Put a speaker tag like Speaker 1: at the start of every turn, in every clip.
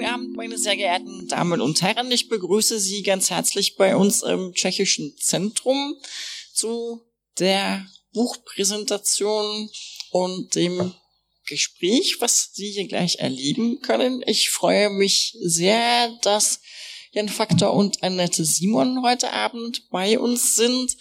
Speaker 1: Guten Abend, meine sehr geehrten Damen und Herren. Ich begrüße Sie ganz herzlich bei uns im Tschechischen Zentrum zu der Buchpräsentation und dem Gespräch, was Sie hier gleich erleben können. Ich freue mich sehr, dass Jan Faktor und Annette Simon heute Abend bei uns sind,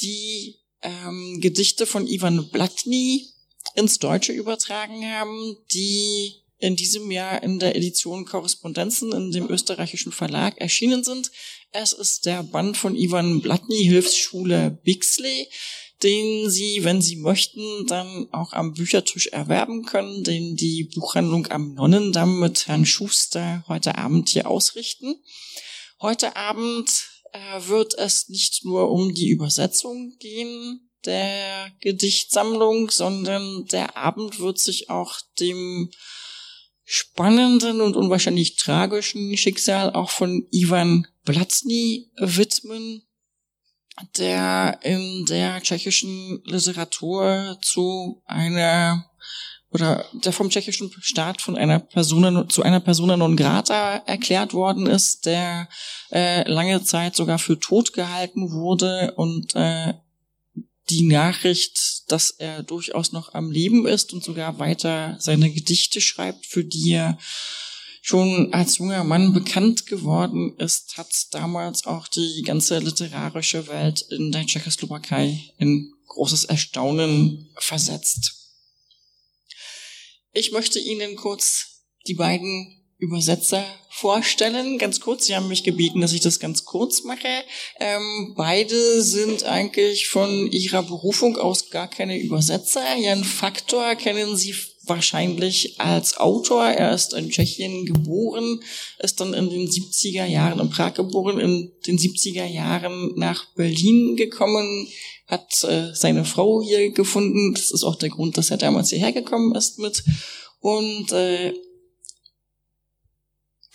Speaker 1: die ähm, Gedichte von Ivan Blatny ins Deutsche übertragen haben, die in diesem Jahr in der Edition Korrespondenzen in dem österreichischen Verlag erschienen sind. Es ist der Band von Ivan Blatny, Hilfsschule Bixley, den Sie, wenn Sie möchten, dann auch am Büchertisch erwerben können, den die Buchhandlung am Nonnendamm mit Herrn Schuster heute Abend hier ausrichten. Heute Abend äh, wird es nicht nur um die Übersetzung gehen der Gedichtsammlung, sondern der Abend wird sich auch dem spannenden und unwahrscheinlich tragischen Schicksal auch von Ivan Blatzny widmen, der in der tschechischen Literatur zu einer oder der vom tschechischen Staat von einer Persona zu einer Persona non grata erklärt worden ist, der äh, lange Zeit sogar für tot gehalten wurde und äh, die Nachricht, dass er durchaus noch am Leben ist und sogar weiter seine Gedichte schreibt, für die er schon als junger Mann bekannt geworden ist, hat damals auch die ganze literarische Welt in der Tschechoslowakei in großes Erstaunen versetzt. Ich möchte Ihnen kurz die beiden Übersetzer vorstellen. Ganz kurz, Sie haben mich gebeten, dass ich das ganz kurz mache. Ähm, beide sind eigentlich von ihrer Berufung aus gar keine Übersetzer. Jan Faktor kennen Sie wahrscheinlich als Autor. Er ist in Tschechien geboren, ist dann in den 70er Jahren in Prag geboren, in den 70er Jahren nach Berlin gekommen, hat äh, seine Frau hier gefunden. Das ist auch der Grund, dass er damals hierher gekommen ist mit. Und äh,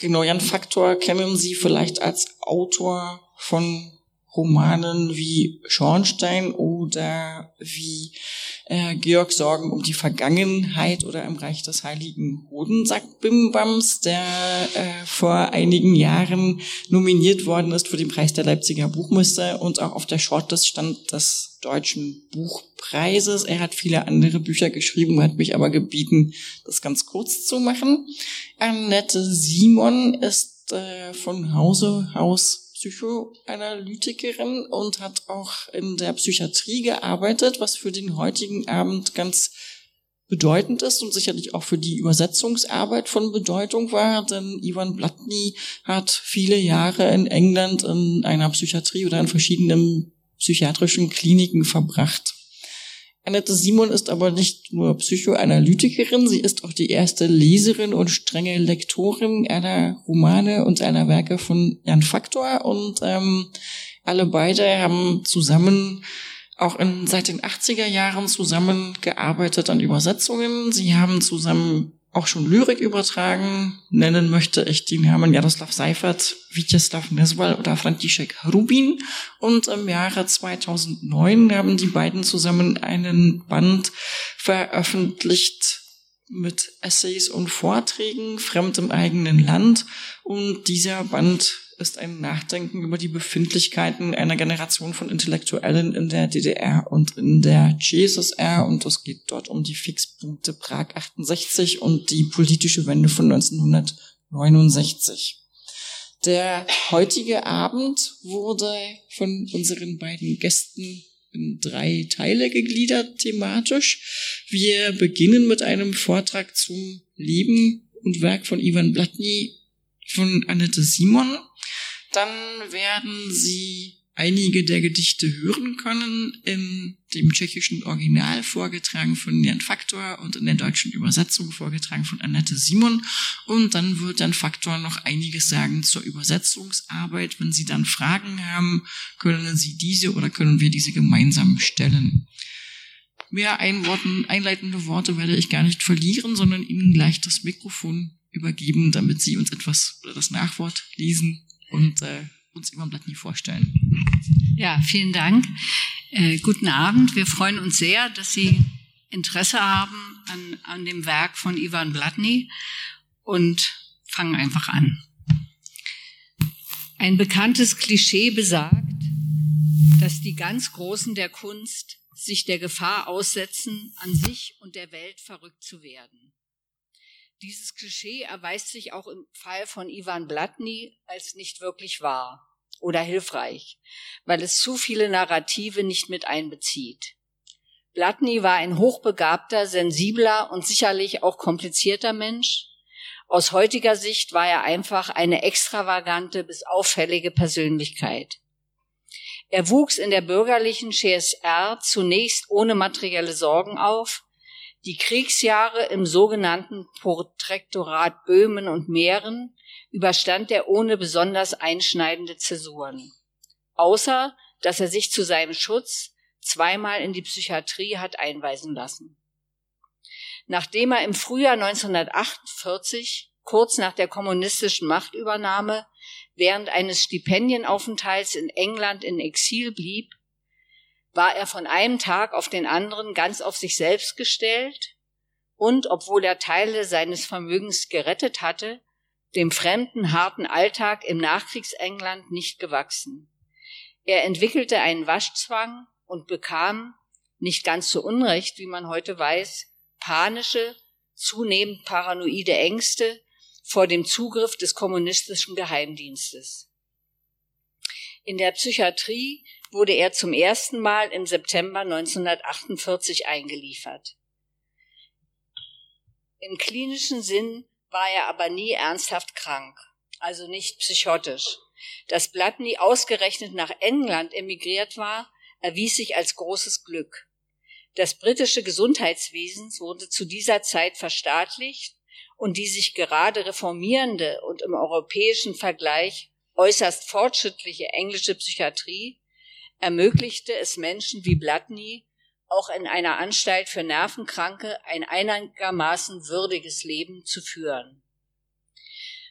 Speaker 1: Genau, Jan Faktor kennen Sie vielleicht als Autor von Romanen wie Schornstein oder wie äh, Georg Sorgen um die Vergangenheit oder im Reich des Heiligen Hodensack Bimbams, der äh, vor einigen Jahren nominiert worden ist für den Preis der Leipziger Buchmesse und auch auf der Shortlist stand des Deutschen Buchpreises. Er hat viele andere Bücher geschrieben, hat mich aber gebeten, das ganz kurz zu machen. Annette Simon ist äh, von Hause aus Psychoanalytikerin und hat auch in der Psychiatrie gearbeitet, was für den heutigen Abend ganz bedeutend ist und sicherlich auch für die Übersetzungsarbeit von Bedeutung war, denn Ivan Blatny hat viele Jahre in England in einer Psychiatrie oder in verschiedenen psychiatrischen Kliniken verbracht. Annette Simon ist aber nicht nur Psychoanalytikerin, sie ist auch die erste Leserin und strenge Lektorin einer Romane und einer Werke von Jan Faktor und ähm, alle beide haben zusammen auch in, seit den 80er Jahren zusammengearbeitet an Übersetzungen. Sie haben zusammen auch schon Lyrik übertragen. Nennen möchte ich die Namen Jaroslav Seifert, Vyacheslav Neswal oder František Rubin. Und im Jahre 2009 haben die beiden zusammen einen Band veröffentlicht mit Essays und Vorträgen, Fremd im eigenen Land. Und dieser Band ist ein Nachdenken über die Befindlichkeiten einer Generation von Intellektuellen in der DDR und in der CSSR und es geht dort um die Fixpunkte Prag 68 und die politische Wende von 1969. Der heutige Abend wurde von unseren beiden Gästen in drei Teile gegliedert thematisch. Wir beginnen mit einem Vortrag zum Leben und Werk von Ivan Blatny von Annette Simon. Dann werden Sie einige der Gedichte hören können in dem tschechischen Original vorgetragen von Jan Faktor und in der deutschen Übersetzung vorgetragen von Annette Simon. Und dann wird Jan Faktor noch einiges sagen zur Übersetzungsarbeit. Wenn Sie dann Fragen haben, können Sie diese oder können wir diese gemeinsam stellen. Mehr Einworten, einleitende Worte werde ich gar nicht verlieren, sondern Ihnen gleich das Mikrofon übergeben, damit Sie uns etwas oder das Nachwort lesen und äh, uns Ivan Blatt nie vorstellen.
Speaker 2: Ja, vielen Dank. Äh, guten Abend. Wir freuen uns sehr, dass Sie Interesse haben an, an dem Werk von Ivan Blatny und fangen einfach an. Ein bekanntes Klischee besagt, dass die ganz Großen der Kunst sich der Gefahr aussetzen, an sich und der Welt verrückt zu werden. Dieses Klischee erweist sich auch im Fall von Ivan Blatny als nicht wirklich wahr oder hilfreich, weil es zu viele Narrative nicht mit einbezieht. Blatny war ein hochbegabter, sensibler und sicherlich auch komplizierter Mensch. Aus heutiger Sicht war er einfach eine extravagante bis auffällige Persönlichkeit. Er wuchs in der bürgerlichen CSR zunächst ohne materielle Sorgen auf, die Kriegsjahre im sogenannten Protektorat Böhmen und Mähren überstand er ohne besonders einschneidende Zäsuren. Außer, dass er sich zu seinem Schutz zweimal in die Psychiatrie hat einweisen lassen. Nachdem er im Frühjahr 1948, kurz nach der kommunistischen Machtübernahme, während eines Stipendienaufenthalts in England in Exil blieb, war er von einem Tag auf den anderen ganz auf sich selbst gestellt und, obwohl er Teile seines Vermögens gerettet hatte, dem fremden, harten Alltag im Nachkriegsengland nicht gewachsen. Er entwickelte einen Waschzwang und bekam, nicht ganz so unrecht, wie man heute weiß, panische, zunehmend paranoide Ängste vor dem Zugriff des kommunistischen Geheimdienstes. In der Psychiatrie wurde er zum ersten Mal im September 1948 eingeliefert. Im klinischen Sinn war er aber nie ernsthaft krank, also nicht psychotisch. Dass Blatny ausgerechnet nach England emigriert war, erwies sich als großes Glück. Das britische Gesundheitswesen wurde zu dieser Zeit verstaatlicht und die sich gerade reformierende und im europäischen Vergleich äußerst fortschrittliche englische Psychiatrie ermöglichte es Menschen wie Blatny, auch in einer Anstalt für Nervenkranke ein einigermaßen würdiges Leben zu führen.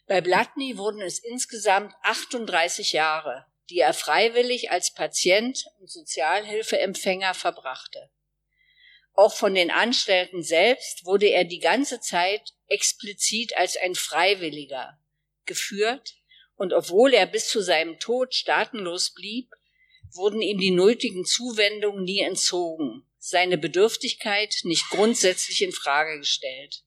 Speaker 2: Bei Blatny wurden es insgesamt 38 Jahre, die er freiwillig als Patient und Sozialhilfeempfänger verbrachte. Auch von den Anstellten selbst wurde er die ganze Zeit explizit als ein Freiwilliger geführt, und obwohl er bis zu seinem Tod staatenlos blieb, wurden ihm die nötigen Zuwendungen nie entzogen, seine Bedürftigkeit nicht grundsätzlich in Frage gestellt.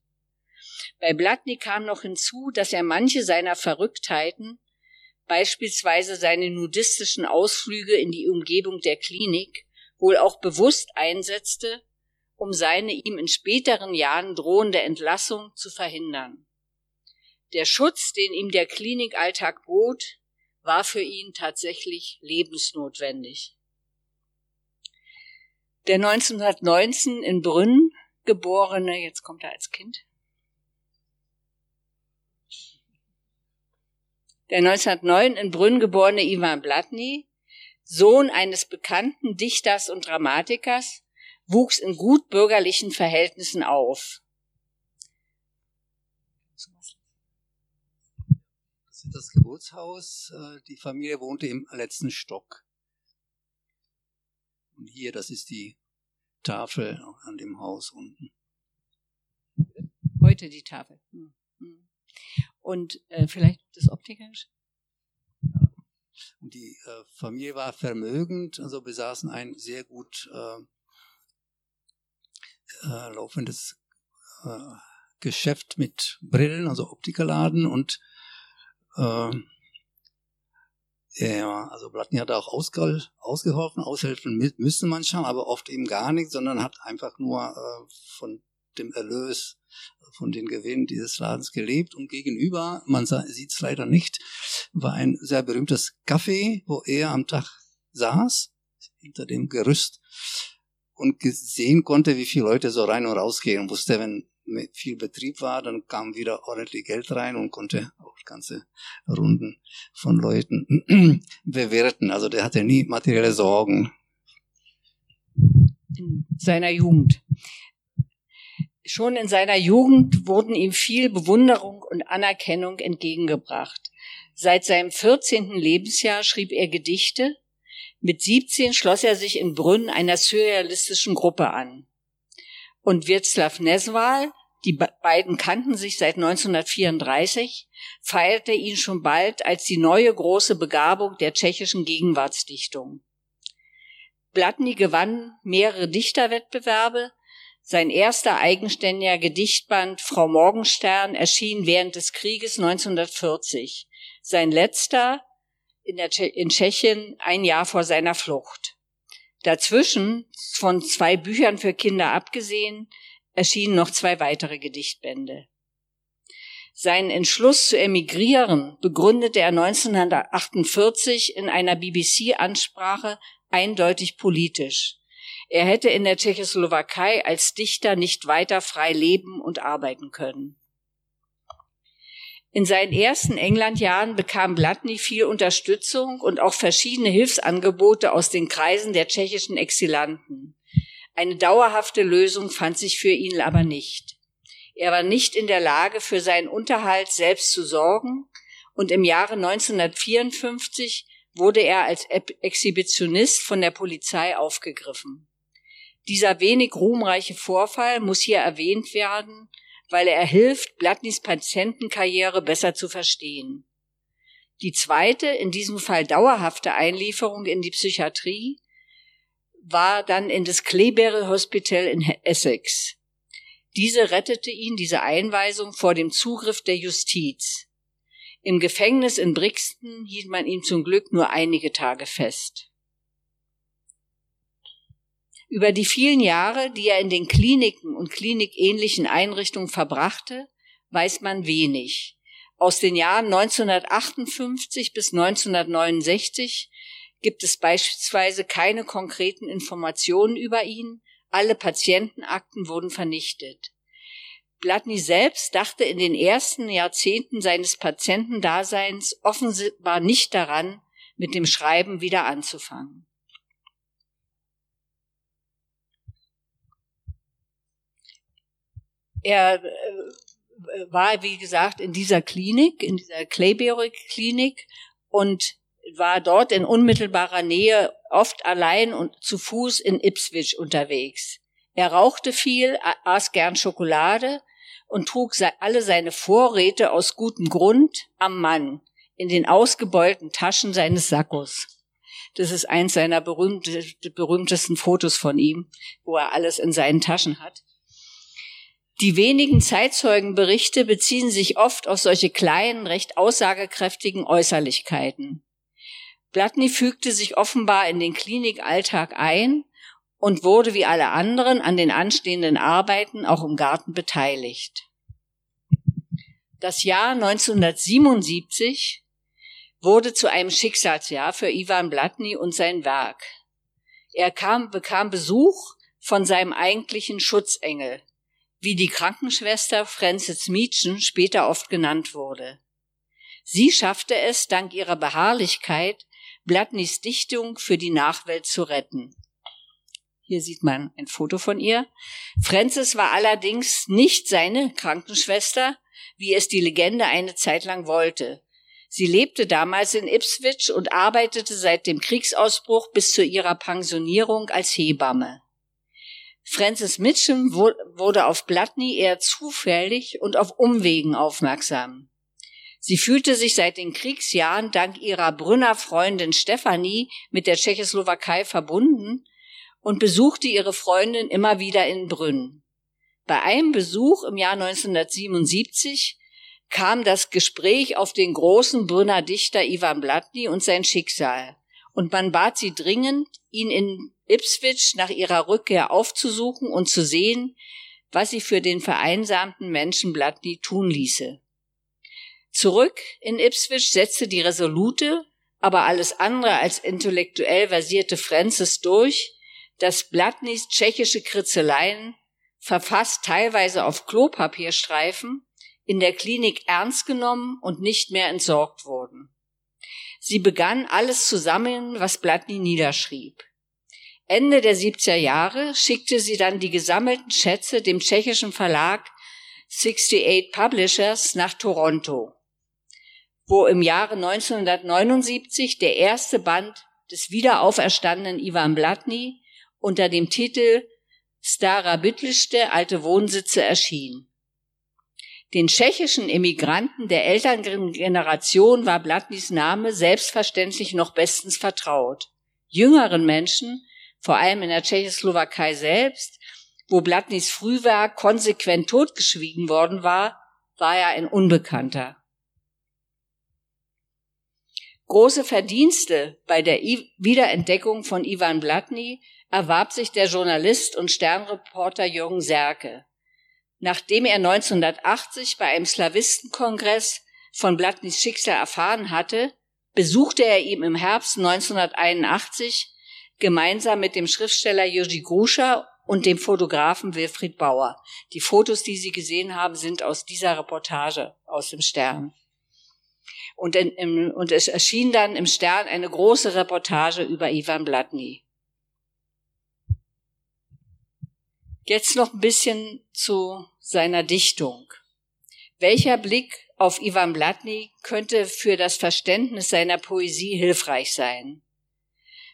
Speaker 2: Bei Blatny kam noch hinzu, dass er manche seiner Verrücktheiten, beispielsweise seine nudistischen Ausflüge in die Umgebung der Klinik, wohl auch bewusst einsetzte, um seine ihm in späteren Jahren drohende Entlassung zu verhindern. Der Schutz, den ihm der Klinikalltag bot, war für ihn tatsächlich lebensnotwendig. Der 1919 in Brünn geborene, jetzt kommt er als Kind, der 1909 in Brünn geborene Ivan Blatny, Sohn eines bekannten Dichters und Dramatikers, wuchs in gut bürgerlichen Verhältnissen auf.
Speaker 3: Das Geburtshaus. Äh, die Familie wohnte im letzten Stock. Und hier, das ist die Tafel an dem Haus unten.
Speaker 2: Heute die Tafel. Hm, hm. Und äh, vielleicht das Optikerisch?
Speaker 3: Und die äh, Familie war vermögend, also besaßen ein sehr gut äh, äh, laufendes äh, Geschäft mit Brillen, also Optikerladen und äh, ja, also Blattny hat auch ausge ausgeholfen, aushelfen müssen manchmal, aber oft eben gar nicht, sondern hat einfach nur äh, von dem Erlös, von den Gewinnen dieses Ladens gelebt und gegenüber, man sieht es leider nicht, war ein sehr berühmtes Café, wo er am Tag saß, hinter dem Gerüst und sehen konnte, wie viele Leute so rein und rausgehen. Und wusste, wenn viel Betrieb war, dann kam wieder ordentlich Geld rein und konnte auch ganze Runden von Leuten bewerten. Also der hatte nie materielle Sorgen.
Speaker 2: In seiner Jugend. Schon in seiner Jugend wurden ihm viel Bewunderung und Anerkennung entgegengebracht. Seit seinem 14. Lebensjahr schrieb er Gedichte. Mit 17 schloss er sich in Brünn einer surrealistischen Gruppe an. Und Wirzlaw Neswal, Die beiden kannten sich seit 1934, feierte ihn schon bald als die neue große Begabung der tschechischen Gegenwartsdichtung. Blatny gewann mehrere Dichterwettbewerbe. Sein erster eigenständiger Gedichtband Frau Morgenstern erschien während des Krieges 1940. Sein letzter in, der, in Tschechien ein Jahr vor seiner Flucht. Dazwischen, von zwei Büchern für Kinder abgesehen, erschienen noch zwei weitere Gedichtbände. Seinen Entschluss zu emigrieren begründete er 1948 in einer BBC-Ansprache eindeutig politisch. Er hätte in der Tschechoslowakei als Dichter nicht weiter frei leben und arbeiten können. In seinen ersten Englandjahren bekam Blatny viel Unterstützung und auch verschiedene Hilfsangebote aus den Kreisen der tschechischen Exilanten. Eine dauerhafte Lösung fand sich für ihn aber nicht. Er war nicht in der Lage, für seinen Unterhalt selbst zu sorgen, und im Jahre 1954 wurde er als Exhibitionist von der Polizei aufgegriffen. Dieser wenig ruhmreiche Vorfall muss hier erwähnt werden, weil er hilft, Blattnys Patientenkarriere besser zu verstehen. Die zweite, in diesem Fall dauerhafte Einlieferung in die Psychiatrie war dann in das Clayberry Hospital in Essex. Diese rettete ihn, diese Einweisung, vor dem Zugriff der Justiz. Im Gefängnis in Brixton hielt man ihn zum Glück nur einige Tage fest. Über die vielen Jahre, die er in den Kliniken und klinikähnlichen Einrichtungen verbrachte, weiß man wenig. Aus den Jahren 1958 bis 1969 gibt es beispielsweise keine konkreten Informationen über ihn, alle Patientenakten wurden vernichtet. Blatny selbst dachte in den ersten Jahrzehnten seines Patientendaseins offenbar nicht daran, mit dem Schreiben wieder anzufangen. Er äh, war, wie gesagt, in dieser Klinik, in dieser Clayberry-Klinik und war dort in unmittelbarer Nähe oft allein und zu Fuß in Ipswich unterwegs. Er rauchte viel, aß gern Schokolade und trug alle seine Vorräte aus gutem Grund am Mann in den ausgebeulten Taschen seines Sackos. Das ist eins seiner berühmtesten Fotos von ihm, wo er alles in seinen Taschen hat. Die wenigen Zeitzeugenberichte beziehen sich oft auf solche kleinen, recht aussagekräftigen Äußerlichkeiten. Blatny fügte sich offenbar in den Klinikalltag ein und wurde wie alle anderen an den anstehenden Arbeiten auch im Garten beteiligt. Das Jahr 1977 wurde zu einem Schicksalsjahr für Ivan Blatny und sein Werk. Er kam, bekam Besuch von seinem eigentlichen Schutzengel, wie die Krankenschwester Frances Mietchen später oft genannt wurde. Sie schaffte es, dank ihrer Beharrlichkeit, Blatnys Dichtung für die Nachwelt zu retten. Hier sieht man ein Foto von ihr. Frances war allerdings nicht seine Krankenschwester, wie es die Legende eine Zeit lang wollte. Sie lebte damals in Ipswich und arbeitete seit dem Kriegsausbruch bis zu ihrer Pensionierung als Hebamme. Frances Mitchum wurde auf Blatny eher zufällig und auf Umwegen aufmerksam. Sie fühlte sich seit den Kriegsjahren dank ihrer Brünner Freundin Stephanie mit der Tschechoslowakei verbunden und besuchte ihre Freundin immer wieder in Brünn. Bei einem Besuch im Jahr 1977 kam das Gespräch auf den großen Brünner Dichter Ivan Blatny und sein Schicksal, und man bat sie dringend, ihn in Ipswich nach ihrer Rückkehr aufzusuchen und zu sehen, was sie für den vereinsamten Menschen Blatny tun ließe. Zurück in Ipswich setzte die resolute, aber alles andere als intellektuell versierte Francis durch, dass Blatnys tschechische Kritzeleien, verfasst teilweise auf Klopapierstreifen, in der Klinik ernst genommen und nicht mehr entsorgt wurden. Sie begann alles zu sammeln, was Blatny niederschrieb. Ende der 70er Jahre schickte sie dann die gesammelten Schätze dem tschechischen Verlag 68 Publishers nach Toronto, wo im Jahre 1979 der erste Band des wiederauferstandenen Ivan Blatny unter dem Titel Stara Büttlichte alte Wohnsitze erschien. Den tschechischen Emigranten der älteren Generation war Blatnys Name selbstverständlich noch bestens vertraut. Jüngeren Menschen, vor allem in der Tschechoslowakei selbst, wo Blatnys Frühwerk konsequent totgeschwiegen worden war, war er ein Unbekannter. Große Verdienste bei der Wiederentdeckung von Ivan Blatny erwarb sich der Journalist und Sternreporter Jürgen Serke. Nachdem er 1980 bei einem Slawistenkongress von Blatnys Schicksal erfahren hatte, besuchte er ihn im Herbst 1981 gemeinsam mit dem Schriftsteller Joji Gruscha und dem Fotografen Wilfried Bauer. Die Fotos, die Sie gesehen haben, sind aus dieser Reportage aus dem Stern. Und, in, im, und es erschien dann im Stern eine große Reportage über Ivan Blatny. Jetzt noch ein bisschen zu seiner Dichtung. Welcher Blick auf Ivan Blatny könnte für das Verständnis seiner Poesie hilfreich sein?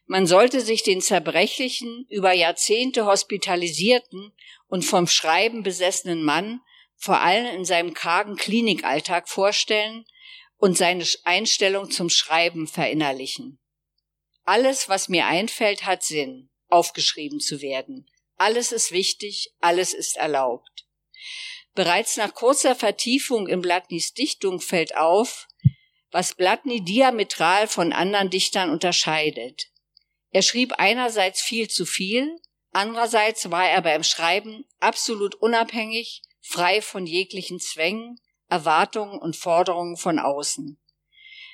Speaker 2: Man sollte sich den zerbrechlichen, über Jahrzehnte hospitalisierten und vom Schreiben besessenen Mann vor allem in seinem kargen Klinikalltag vorstellen, und seine Einstellung zum Schreiben verinnerlichen. Alles, was mir einfällt, hat Sinn, aufgeschrieben zu werden. Alles ist wichtig, alles ist erlaubt. Bereits nach kurzer Vertiefung in Blatnys Dichtung fällt auf, was Blatny diametral von anderen Dichtern unterscheidet. Er schrieb einerseits viel zu viel, andererseits war er beim Schreiben absolut unabhängig, frei von jeglichen Zwängen, Erwartungen und Forderungen von außen.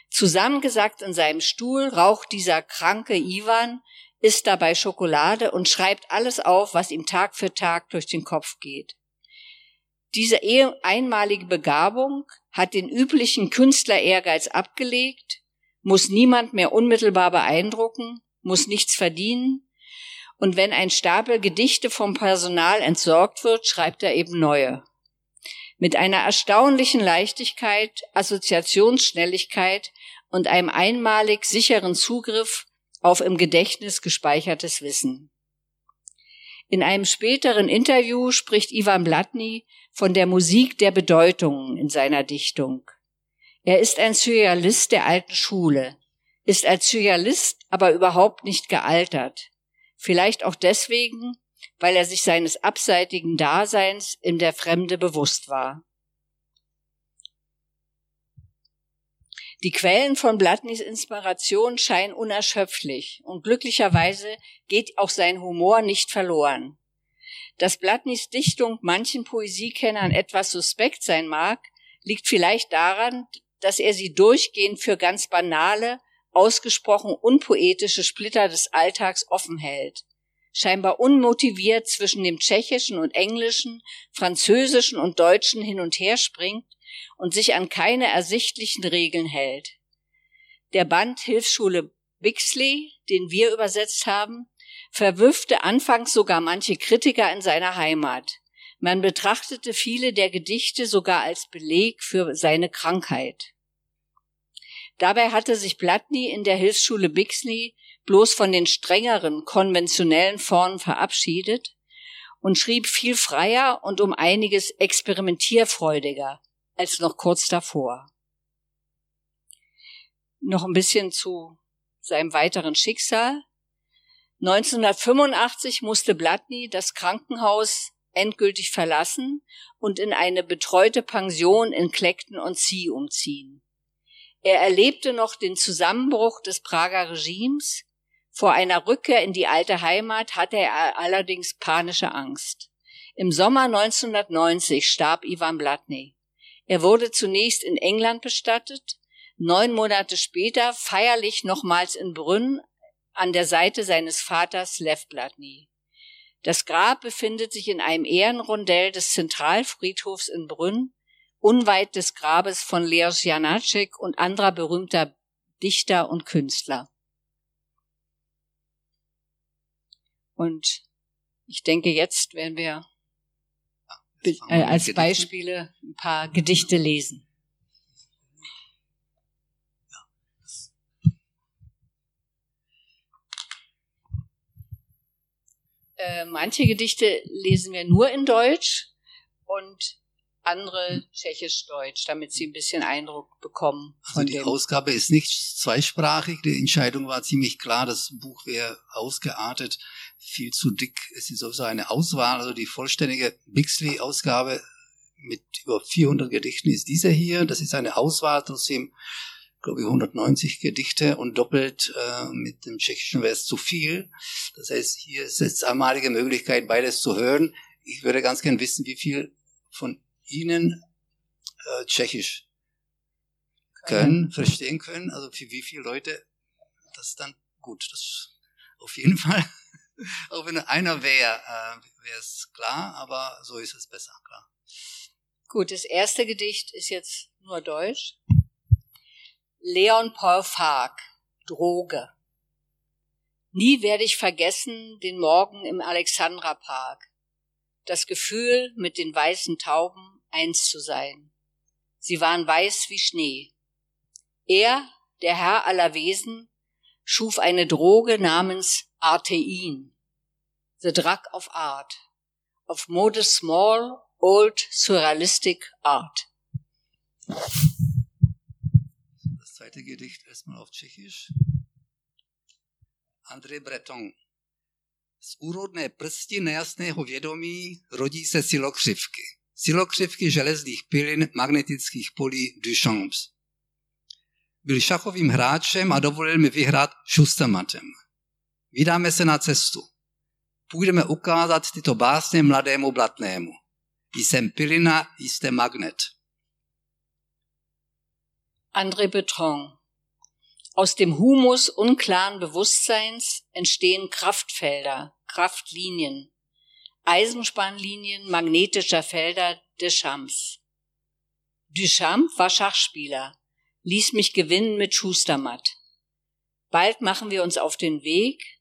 Speaker 2: Zusammengesackt in seinem Stuhl raucht dieser kranke Ivan, isst dabei Schokolade und schreibt alles auf, was ihm Tag für Tag durch den Kopf geht. Diese einmalige Begabung hat den üblichen Künstler-Ehrgeiz abgelegt, muss niemand mehr unmittelbar beeindrucken, muss nichts verdienen, und wenn ein Stapel Gedichte vom Personal entsorgt wird, schreibt er eben neue mit einer erstaunlichen Leichtigkeit, Assoziationsschnelligkeit und einem einmalig sicheren Zugriff auf im Gedächtnis gespeichertes Wissen. In einem späteren Interview spricht Ivan Blatny von der Musik der Bedeutungen in seiner Dichtung. Er ist ein Surrealist der alten Schule, ist als Surrealist aber überhaupt nicht gealtert. Vielleicht auch deswegen, weil er sich seines abseitigen Daseins in der Fremde bewusst war. Die Quellen von Blatnys Inspiration scheinen unerschöpflich und glücklicherweise geht auch sein Humor nicht verloren. Dass Blatnys Dichtung manchen Poesiekennern etwas suspekt sein mag, liegt vielleicht daran, dass er sie durchgehend für ganz banale, ausgesprochen unpoetische Splitter des Alltags offen hält scheinbar unmotiviert zwischen dem Tschechischen und Englischen, Französischen und Deutschen hin und her springt und sich an keine ersichtlichen Regeln hält. Der Band Hilfsschule Bixley, den wir übersetzt haben, verwirfte anfangs sogar manche Kritiker in seiner Heimat. Man betrachtete viele der Gedichte sogar als Beleg für seine Krankheit. Dabei hatte sich Blatny in der Hilfsschule Bixley bloß von den strengeren konventionellen Formen verabschiedet und schrieb viel freier und um einiges experimentierfreudiger als noch kurz davor. Noch ein bisschen zu seinem weiteren Schicksal. 1985 musste Blatny das Krankenhaus endgültig verlassen und in eine betreute Pension in Kleckten und Zie umziehen. Er erlebte noch den Zusammenbruch des Prager Regimes vor einer Rückkehr in die alte Heimat hatte er allerdings panische Angst. Im Sommer 1990 starb Ivan Blatny. Er wurde zunächst in England bestattet, neun Monate später feierlich nochmals in Brünn an der Seite seines Vaters Lev Blatny. Das Grab befindet sich in einem Ehrenrondell des Zentralfriedhofs in Brünn, unweit des Grabes von Leos Janacek und anderer berühmter Dichter und Künstler. Und ich denke, jetzt werden wir äh, als Beispiele ein paar Gedichte lesen. Äh, manche Gedichte lesen wir nur in Deutsch und andere Tschechisch-Deutsch, damit Sie ein bisschen Eindruck bekommen.
Speaker 3: Also die Ausgabe ist nicht zweisprachig. Die Entscheidung war ziemlich klar. Das Buch wäre ausgeartet, viel zu dick. Es ist sowieso eine Auswahl. Also die vollständige Bixley-Ausgabe mit über 400 Gedichten ist diese hier. Das ist eine Auswahl, trotzdem glaube ich 190 Gedichte und doppelt äh, mit dem Tschechischen wäre es zu viel. Das heißt, hier ist jetzt einmalige Möglichkeit, beides zu hören. Ich würde ganz gern wissen, wie viel von Ihnen äh, Tschechisch können, verstehen können. Also für wie viele Leute das dann gut. Das auf jeden Fall. Auch wenn einer wäre, äh, wäre es klar, aber so ist es besser, klar.
Speaker 2: Gut, das erste Gedicht ist jetzt nur Deutsch. Leon Paul Fark, Droge. Nie werde ich vergessen den Morgen im Alexandra Park. Das Gefühl, mit den weißen Tauben eins zu sein. Sie waren weiß wie Schnee. Er, der Herr aller Wesen, schuf eine Droge namens Artein. The Drug of Art. Of modest small, old, surrealistic art.
Speaker 3: Das zweite Gedicht erstmal auf Tschechisch. André Breton. Z úrodné prsti nejasného vědomí rodí se silokřivky. Silokřivky železných pilin magnetických polí Duchamps. Byl šachovým hráčem a dovolil mi vyhrát šustamatem. Vydáme se na cestu. Půjdeme ukázat tyto básně mladému blatnému. Jsem pilina, jste magnet.
Speaker 2: André Betron. Aus dem Humus unklaren Bewusstseins entstehen Kraftfelder, Kraftlinien, Eisenspannlinien magnetischer Felder Deschamps. Duchamp war Schachspieler, ließ mich gewinnen mit Schustermatt. Bald machen wir uns auf den Weg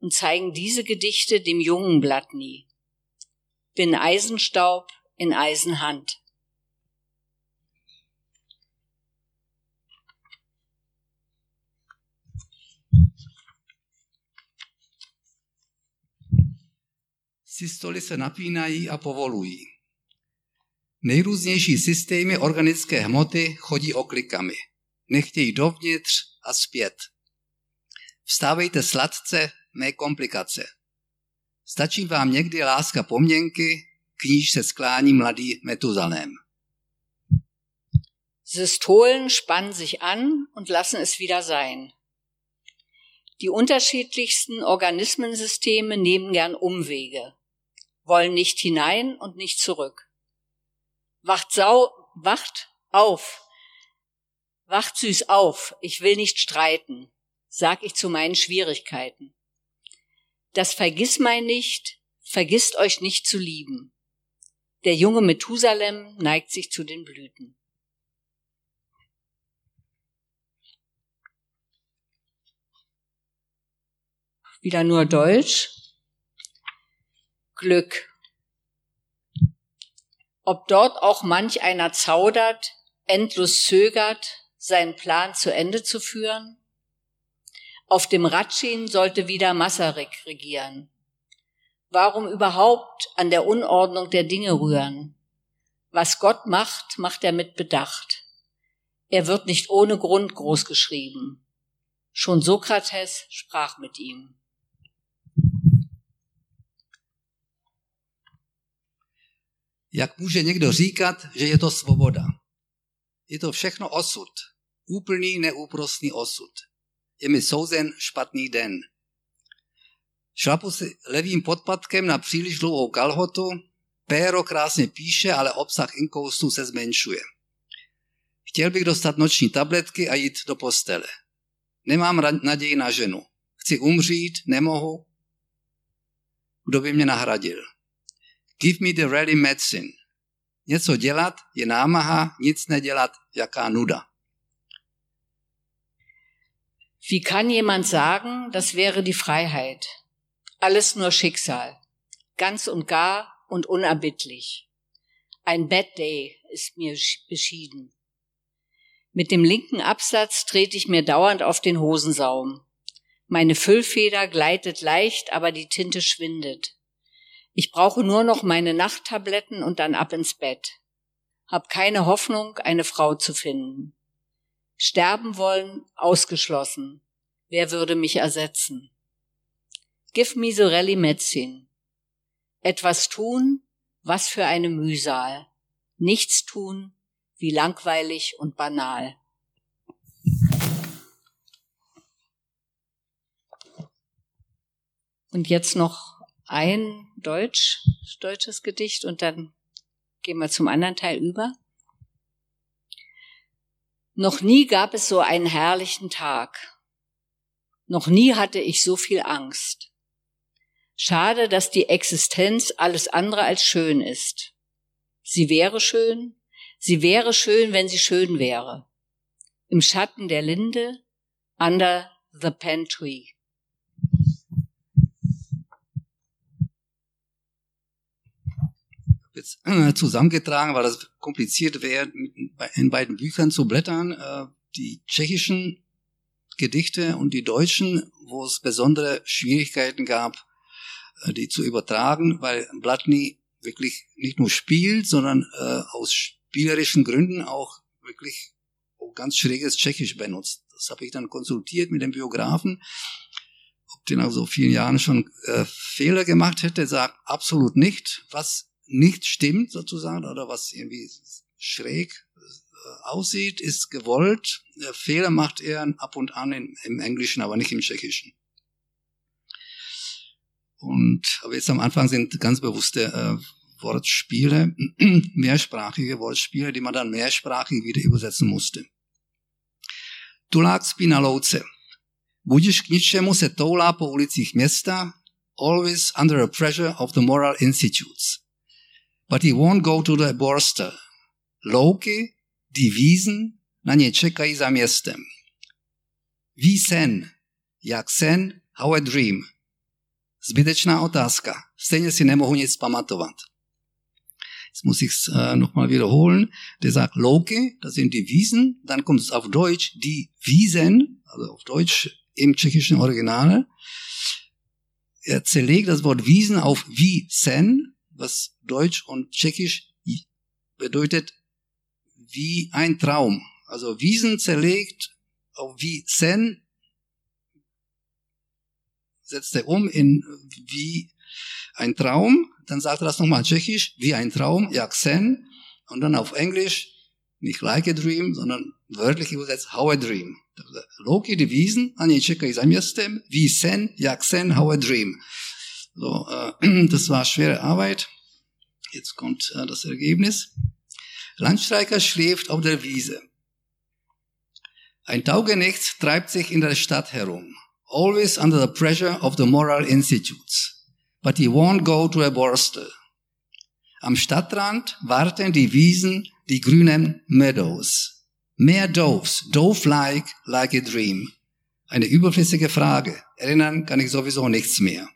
Speaker 2: und zeigen diese Gedichte dem jungen Blatt. Bin Eisenstaub in Eisenhand.
Speaker 3: Systoly se napínají a povolují. Nejrůznější systémy organické hmoty chodí oklikami. Nechtějí dovnitř a zpět. Vstávejte sladce, mé komplikace. Stačí vám někdy láska poměnky, k níž se sklání mladý Metuzalém.
Speaker 2: Systolen spannen sich an und lassen es wieder sein. Die unterschiedlichsten Organismensysteme nehmen gern Umwege wollen nicht hinein und nicht zurück. Wacht sau, wacht auf. Wacht süß auf. Ich will nicht streiten, sag ich zu meinen Schwierigkeiten. Das vergiss mein nicht, vergisst euch nicht zu lieben. Der junge Methusalem neigt sich zu den Blüten. Wieder nur Deutsch. Glück. Ob dort auch manch einer zaudert, endlos zögert, seinen Plan zu Ende zu führen? Auf dem Ratschin sollte wieder Masaryk regieren. Warum überhaupt an der Unordnung der Dinge rühren? Was Gott macht, macht er mit Bedacht. Er wird nicht ohne Grund großgeschrieben. Schon Sokrates sprach mit ihm.
Speaker 3: Jak může někdo říkat, že je to svoboda? Je to všechno osud. Úplný neúprostný osud. Je mi souzen špatný den. Šlapu si levým podpadkem na příliš dlouhou kalhotu, péro krásně píše, ale obsah inkoustu se zmenšuje. Chtěl bych dostat noční tabletky a jít do postele. Nemám naději na ženu. Chci umřít, nemohu. Kdo by mě nahradil? Give me the ready medicine. Něco dělat je námaha, nic nedělat, jaká nuda.
Speaker 2: Wie kann jemand sagen, das wäre die Freiheit? Alles nur Schicksal. Ganz und gar und unerbittlich. Ein Bad Day ist mir beschieden. Mit dem linken Absatz trete ich mir dauernd auf den Hosensaum. Meine Füllfeder gleitet leicht, aber die Tinte schwindet. Ich brauche nur noch meine Nachttabletten und dann ab ins Bett. hab keine Hoffnung, eine Frau zu finden. Sterben wollen, ausgeschlossen. Wer würde mich ersetzen? Give me Sorelli Metzin. Etwas tun, was für eine Mühsal. Nichts tun, wie langweilig und banal. Und jetzt noch ein Deutsch, deutsches Gedicht und dann gehen wir zum anderen Teil über. Noch nie gab es so einen herrlichen Tag. Noch nie hatte ich so viel Angst. Schade, dass die Existenz alles andere als schön ist. Sie wäre schön, sie wäre schön, wenn sie schön wäre. Im Schatten der Linde, under the pen
Speaker 3: jetzt äh, zusammengetragen, weil das kompliziert wäre, in beiden Büchern zu blättern. Äh, die tschechischen Gedichte und die deutschen, wo es besondere Schwierigkeiten gab, äh, die zu übertragen, weil Blatny wirklich nicht nur spielt, sondern aus spielerischen Gründen auch wirklich ganz schräges Tschechisch benutzt. Das habe ich dann konsultiert mit dem Biografen, ob den nach so vielen Jahren schon äh, Fehler gemacht hätte, sagt absolut nicht. Was nicht stimmt sozusagen oder was irgendwie schräg äh, aussieht, ist gewollt. Fehler macht er ab und an in, im Englischen, aber nicht im Tschechischen. Und aber jetzt am Anfang sind ganz bewusste äh, Wortspiele, mehrsprachige Wortspiele, die man dann mehrsprachig wieder übersetzen musste. Tulák spí na louce. Budíš k ničemu se toulá po ulicích města, always under a pressure of the moral institutes. But he won't go to the Borster. Louky, Wiesen, na nie czekají za městem. Ví sen, jak sen, how a dream. Zbytečná otázka. Stejně si nemohu nic pamatovat. Jetzt muss ich es äh, nochmal wiederholen. Der sagt Loki, das sind die Wiesen. Dann kommt es auf Deutsch die Wiesen, also auf Deutsch im tschechischen Original. Er zerlegt das Wort Wiesen auf Wiesen was Deutsch und Tschechisch bedeutet wie ein Traum. Also Wiesen zerlegt auf wie Sen setzt er um in wie ein Traum. Dann sagt er das nochmal tschechisch, wie ein Traum, ja Xen. Und dann auf Englisch, nicht like a dream, sondern wörtlich übersetzt, how a dream. Loki die Wiesen, ani czekaj za miastem, wie sen, jak sen, how a dream. So, äh, das war schwere Arbeit. Jetzt kommt äh, das Ergebnis. Landstreicher schläft auf der Wiese. Ein Taugenichts treibt sich in der Stadt herum, always under the pressure of the moral institutes. But he won't go to a borstel. Am Stadtrand warten die Wiesen, die grünen Meadows. Mehr Doves, dove-like, like a dream. Eine überflüssige Frage. Erinnern kann ich sowieso nichts mehr.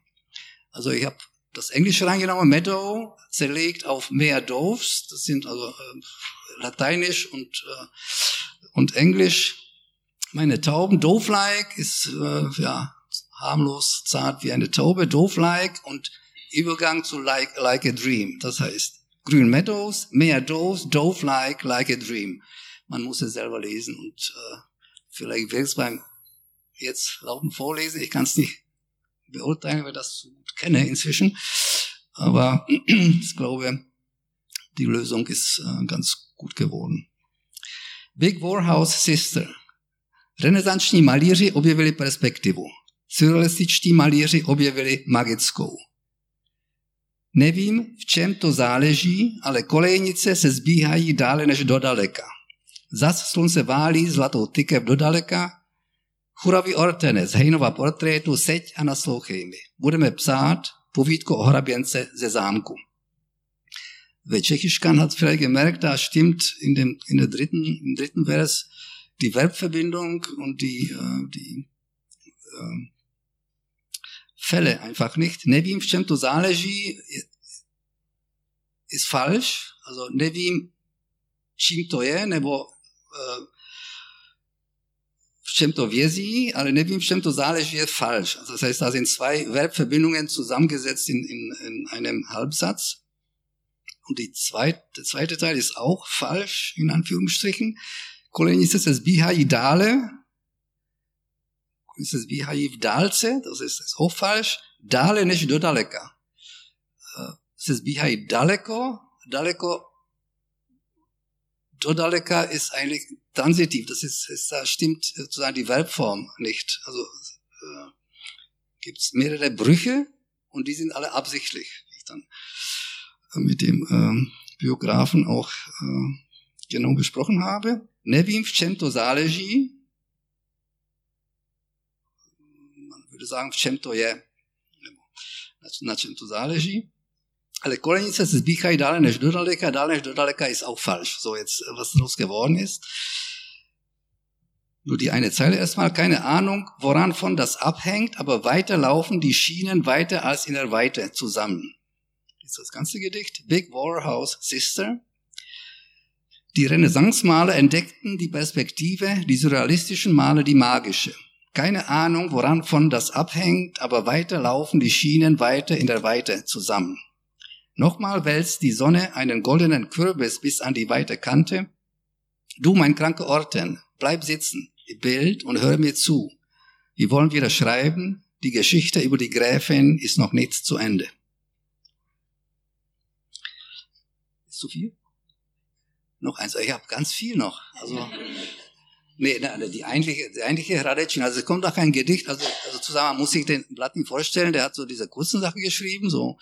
Speaker 3: Also ich habe das Englische reingenommen, Meadow, zerlegt auf mehr Doves, das sind also äh, Lateinisch und, äh, und Englisch. Meine Tauben, Dove-like ist äh, ja harmlos, zart wie eine Taube, Dove-like und Übergang zu like, like a dream. Das heißt, Grün Meadows, mehr Doves, Dove-like, like a dream. Man muss es selber lesen und äh, vielleicht will es beim jetzt lauten Vorlesen, ich kann es nicht beurteilen, wer das so gut kenne inzwischen. Aber ich glaube, die Lösung ist äh, ganz gut geworden. Big Warhouse Sister. Renesanční malíři objevili perspektivu. Surrealističtí malíři objevili magickou. Nevím, v čem to záleží, ale kolejnice se zbíhají dále než do daleka. Zas slunce válí zlatou tykev do daleka, Churavý ortenec, Hejnova portrétu, seď a naslouchej mi. Budeme psát povídku o hraběnce ze zámku. Wer Tschechisch kann, hat vielleicht gemerkt, da stimmt in dem, in der dritten, im dritten Vers die Verbverbindung und die, äh, die äh, Fälle einfach nicht. Nevím, v čem to záleží, ist falsch. Also nevím, čím to je, nebo äh, čem to vězí, ale nevím, v čem to záleží, je falsch. Also das heißt, da sind zwei Verbverbindungen zusammengesetzt in, in, in einem Halbsatz. und die zweite, der zweite Teil ist auch falsch, in Anführungsstrichen. Kolonist ist das Bihaidale. Ist das Bihaidalce, das ist, ist auch falsch. Dale nicht do daleka. Es ist Bihaidaleko. Daleko, do daleka ist eigentlich transitiv. Das ist, ist da stimmt sozusagen die Verbform nicht. Also äh, gibt es mehrere Brüche und die sind alle absichtlich. Ich dann mit dem ähm, Biografen auch äh, genau besprochen habe. Nevím v čem to záleží. Man würde sagen, v čem to je. Nebo na to záleží. Ale Kolenice se zbíchají dále než do daleka, dále než do daleka ist auch falsch. So jetzt, was daraus geworden ist. Nur die eine Zeile erstmal, keine Ahnung, woran von das abhängt, aber weiter laufen die Schienen weiter als in der Weite zusammen ist das ganze Gedicht. Big Warehouse Sister. Die Renaissance-Maler entdeckten die Perspektive, die surrealistischen Maler die magische. Keine Ahnung, woran von das abhängt, aber weiter laufen die Schienen weiter in der Weite zusammen. Nochmal wälzt die Sonne einen goldenen Kürbis bis an die weite Kante. Du, mein kranke Orten, bleib sitzen, Bild und hör mir zu. Wir wollen wieder schreiben, die Geschichte über die Gräfin ist noch nicht zu Ende. zu viel? Noch eins. Ich habe ganz viel noch. Also, nee, die eigentliche, die eigentliche Radetschin. Also es kommt auch ein Gedicht. Also, also zusammen muss ich den Blatt nicht vorstellen. Der hat so diese kurzen Sachen geschrieben, so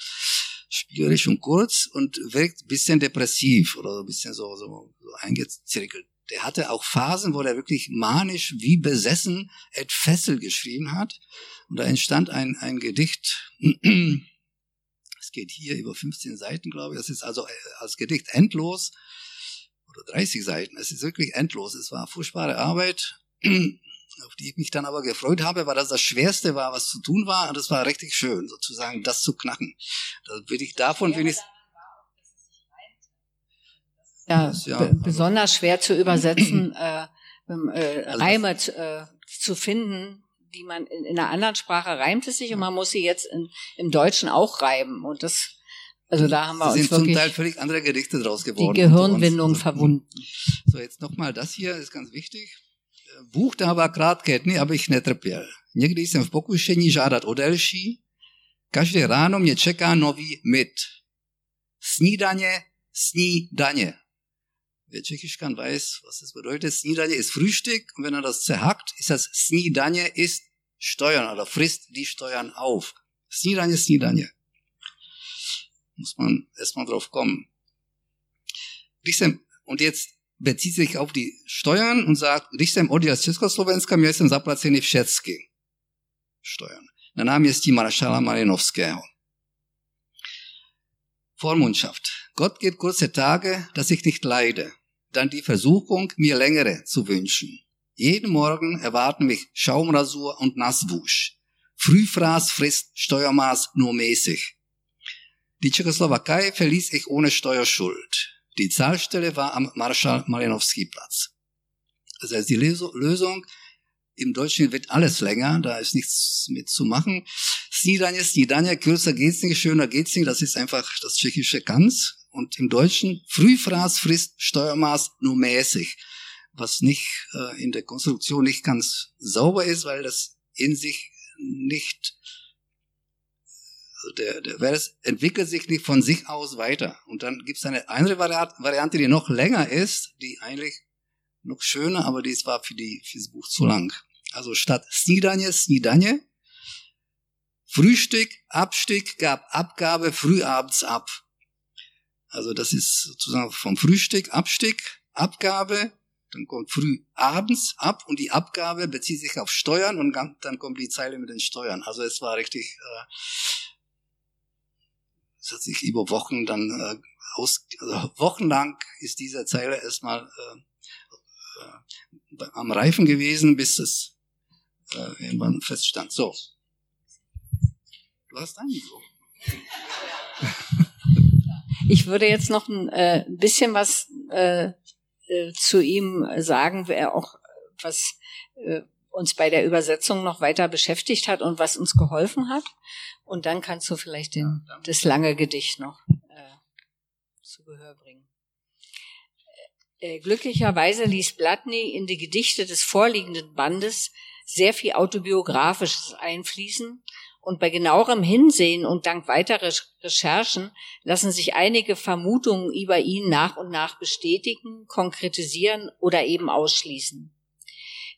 Speaker 3: spielerisch und kurz und wirkt bisschen depressiv oder ein bisschen so, so, so eingezirkelt. Der hatte auch Phasen, wo er wirklich manisch wie besessen et Fessel geschrieben hat. Und da entstand ein, ein Gedicht, geht hier über 15 Seiten, glaube ich. Das ist also äh, als Gedicht endlos. Oder 30 Seiten. Es ist wirklich endlos. Es war furchtbare Arbeit, auf die ich mich dann aber gefreut habe, weil das das Schwerste war, was zu tun war. Und es war richtig schön, sozusagen das zu knacken. Da will ich davon wenigstens
Speaker 2: ja, ja besonders schwer zu übersetzen, äh, äh, also Reime äh, zu finden, die man in, in einer anderen Sprache reimt es sich und man muss sie jetzt in, im Deutschen auch reiben und das also da haben wir
Speaker 3: das
Speaker 2: uns
Speaker 3: sind zum Teil völlig andere Gedichte draus geworden.
Speaker 2: Die Gehirnwindung verwunden.
Speaker 3: So, jetzt nochmal das hier ist ganz wichtig. Bůh dává krátké dny, abych netrpěl. Někdy jsem v pokušení žádat o delší. Každé ráno mě čeká nový mit. Snídaně, snídaně. Wer Tschechisch kann, weiß, was das bedeutet. Snidanje ist Frühstück und wenn er das zerhackt, ist das Snidanje ist Steuern oder frisst die Steuern auf. Snidanje, Snidanje. Muss man erstmal drauf kommen. Und jetzt bezieht sich auf die Steuern und sagt, Richtem odjel Československa měl jsem zaplaceny všechny Steuern. Na náměstí Maršala Marinovského. Vormundschaft. Gott gibt kurze Tage, dass ich nicht leide dann die Versuchung, mir längere zu wünschen. Jeden Morgen erwarten mich Schaumrasur und Nasswusch. Frühfraß frisst Steuermaß nur mäßig. Die Tschechoslowakei verließ ich ohne Steuerschuld. Die Zahlstelle war am Marschall Malinowski Platz. Das heißt, die Lösung im Deutschen wird alles länger, da ist nichts mit zu machen. Snidanje, Snidanje, kürzer geht's nicht, schöner geht's nicht, das ist einfach das tschechische Ganz und im Deutschen Frühfraß frisst Steuermaß nur mäßig, was nicht äh, in der Konstruktion nicht ganz sauber ist, weil das in sich nicht der, der Vers entwickelt sich nicht von sich aus weiter. Und dann gibt es eine andere Variante, die noch länger ist, die eigentlich noch schöner, aber die war für, die, für das Buch zu lang. Also statt Snidanje, Snidanje, Frühstück, Abstieg gab Abgabe frühabends ab. Also das ist sozusagen vom Frühstück, Abstieg, Abgabe, dann kommt früh abends ab und die Abgabe bezieht sich auf Steuern und dann kommt die Zeile mit den Steuern. Also es war richtig, äh, es hat sich über Wochen dann äh, aus, also wochenlang ist diese Zeile erstmal äh, äh, am Reifen gewesen, bis es äh, irgendwann feststand. So. Du hast so.
Speaker 2: Ich würde jetzt noch ein äh, bisschen was äh, äh, zu ihm sagen, wer auch was äh, uns bei der Übersetzung noch weiter beschäftigt hat und was uns geholfen hat. Und dann kannst du vielleicht den, das lange Gedicht noch äh, zu Gehör bringen. Äh, glücklicherweise ließ Blatny in die Gedichte des vorliegenden Bandes sehr viel autobiografisches einfließen und bei genauerem Hinsehen und dank weiterer Recherchen lassen sich einige Vermutungen über ihn nach und nach bestätigen, konkretisieren oder eben ausschließen.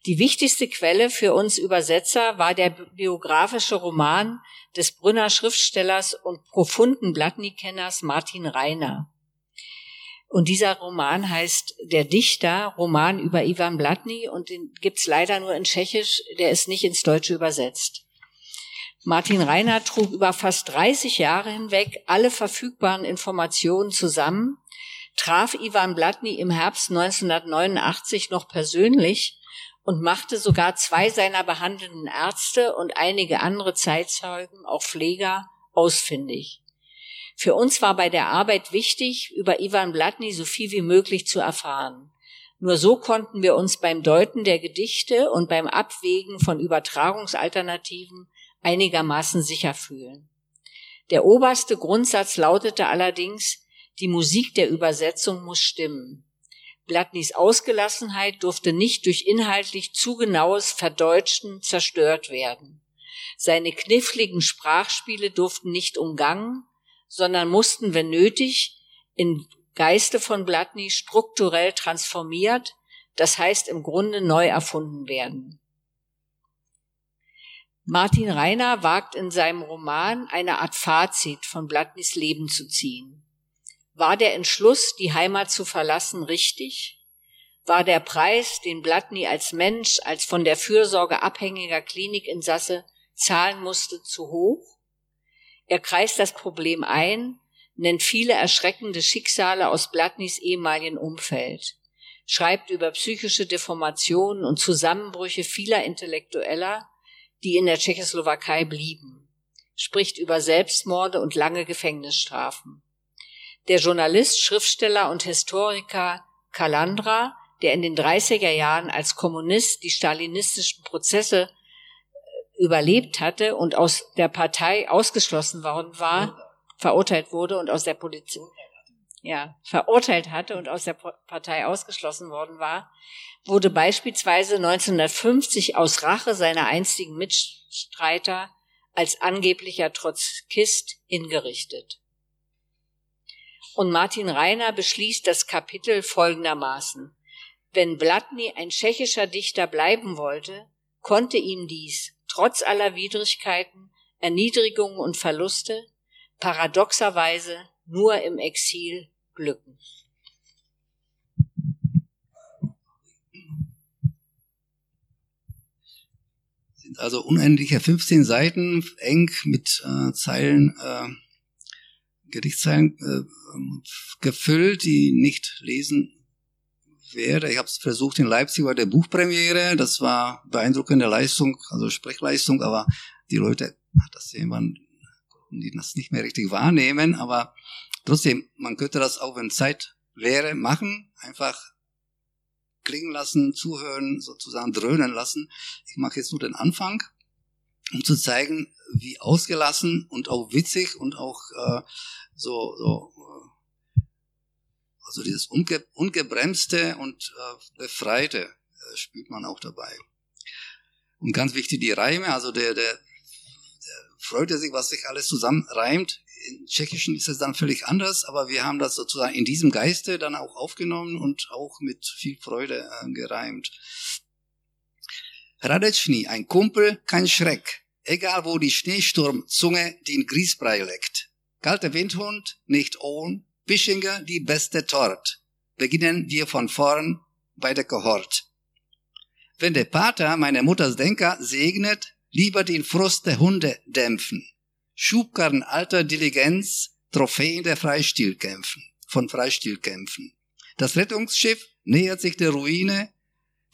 Speaker 2: Die wichtigste Quelle für uns Übersetzer war der biografische Roman des Brünner Schriftstellers und profunden Blatny-Kenners Martin Reiner. Und dieser Roman heißt Der Dichter, Roman über Ivan Blatny und den gibt's leider nur in Tschechisch, der ist nicht ins Deutsche übersetzt. Martin Reiner trug über fast 30 Jahre hinweg alle verfügbaren Informationen zusammen, traf Ivan Blatny im Herbst 1989 noch persönlich und machte sogar zwei seiner behandelnden Ärzte und einige andere Zeitzeugen, auch Pfleger, ausfindig. Für uns war bei der Arbeit wichtig, über Ivan Blatny so viel wie möglich zu erfahren. Nur so konnten wir uns beim Deuten der Gedichte und beim Abwägen von Übertragungsalternativen einigermaßen sicher fühlen. Der oberste Grundsatz lautete allerdings, die Musik der Übersetzung muss stimmen. Blattnys Ausgelassenheit durfte nicht durch inhaltlich zu genaues Verdeutschen zerstört werden. Seine kniffligen Sprachspiele durften nicht umgangen, sondern mussten, wenn nötig, in Geiste von Blattny strukturell transformiert, das heißt im Grunde neu erfunden werden. Martin Reiner wagt in seinem Roman eine Art Fazit von Blattnys Leben zu ziehen. War der Entschluss, die Heimat zu verlassen, richtig? War der Preis, den Blattny als Mensch, als von der Fürsorge abhängiger Klinikinsasse zahlen musste, zu hoch? Er kreist das Problem ein, nennt viele erschreckende Schicksale aus Blattnys ehemaligen Umfeld, schreibt über psychische Deformationen und Zusammenbrüche vieler Intellektueller, die in der Tschechoslowakei blieben, spricht über Selbstmorde und lange Gefängnisstrafen. Der Journalist, Schriftsteller und Historiker Kalandra, der in den 30er Jahren als Kommunist die stalinistischen Prozesse äh, überlebt hatte und aus der Partei ausgeschlossen worden war, verurteilt wurde und aus der Polizei, ja, verurteilt hatte und aus der Partei ausgeschlossen worden war, wurde beispielsweise 1950 aus Rache seiner einstigen Mitstreiter als angeblicher Trotzkist hingerichtet. Und Martin Reiner beschließt das Kapitel folgendermaßen. Wenn Blatny ein tschechischer Dichter bleiben wollte, konnte ihm dies, trotz aller Widrigkeiten, Erniedrigungen und Verluste, paradoxerweise nur im Exil glücken.
Speaker 3: also unendliche 15 Seiten, eng mit äh, Zeilen, äh, Gedichtzeilen äh, gefüllt, die nicht lesen werde. Ich habe es versucht in Leipzig bei der Buchpremiere. Das war beeindruckende Leistung, also Sprechleistung, aber die Leute, das man, die das nicht mehr richtig wahrnehmen. Aber trotzdem, man könnte das auch, wenn Zeit wäre, machen. Einfach klingen lassen, zuhören, sozusagen dröhnen lassen. Ich mache jetzt nur den Anfang, um zu zeigen, wie ausgelassen und auch witzig und auch äh, so, so äh, also dieses unge ungebremste und äh, befreite äh, spürt man auch dabei. Und ganz wichtig die Reime, also der, der, der freut er sich, was sich alles zusammenreimt in Tschechischen ist es dann völlig anders, aber wir haben das sozusagen in diesem Geiste dann auch aufgenommen und auch mit viel Freude äh, gereimt. Radečný, ein Kumpel, kein Schreck, egal wo die Schneesturmzunge den Grießbrei leckt. Kalter Windhund, nicht ohn, Bischinger die beste Tort. Beginnen wir von vorn bei der Kohort. Wenn der Pater meine Mutters Denker segnet, lieber den Frust der Hunde dämpfen. Schubkarren alter Diligenz, Trophäen der Freistilkämpfen, von Freistilkämpfen. Das Rettungsschiff nähert sich der Ruine,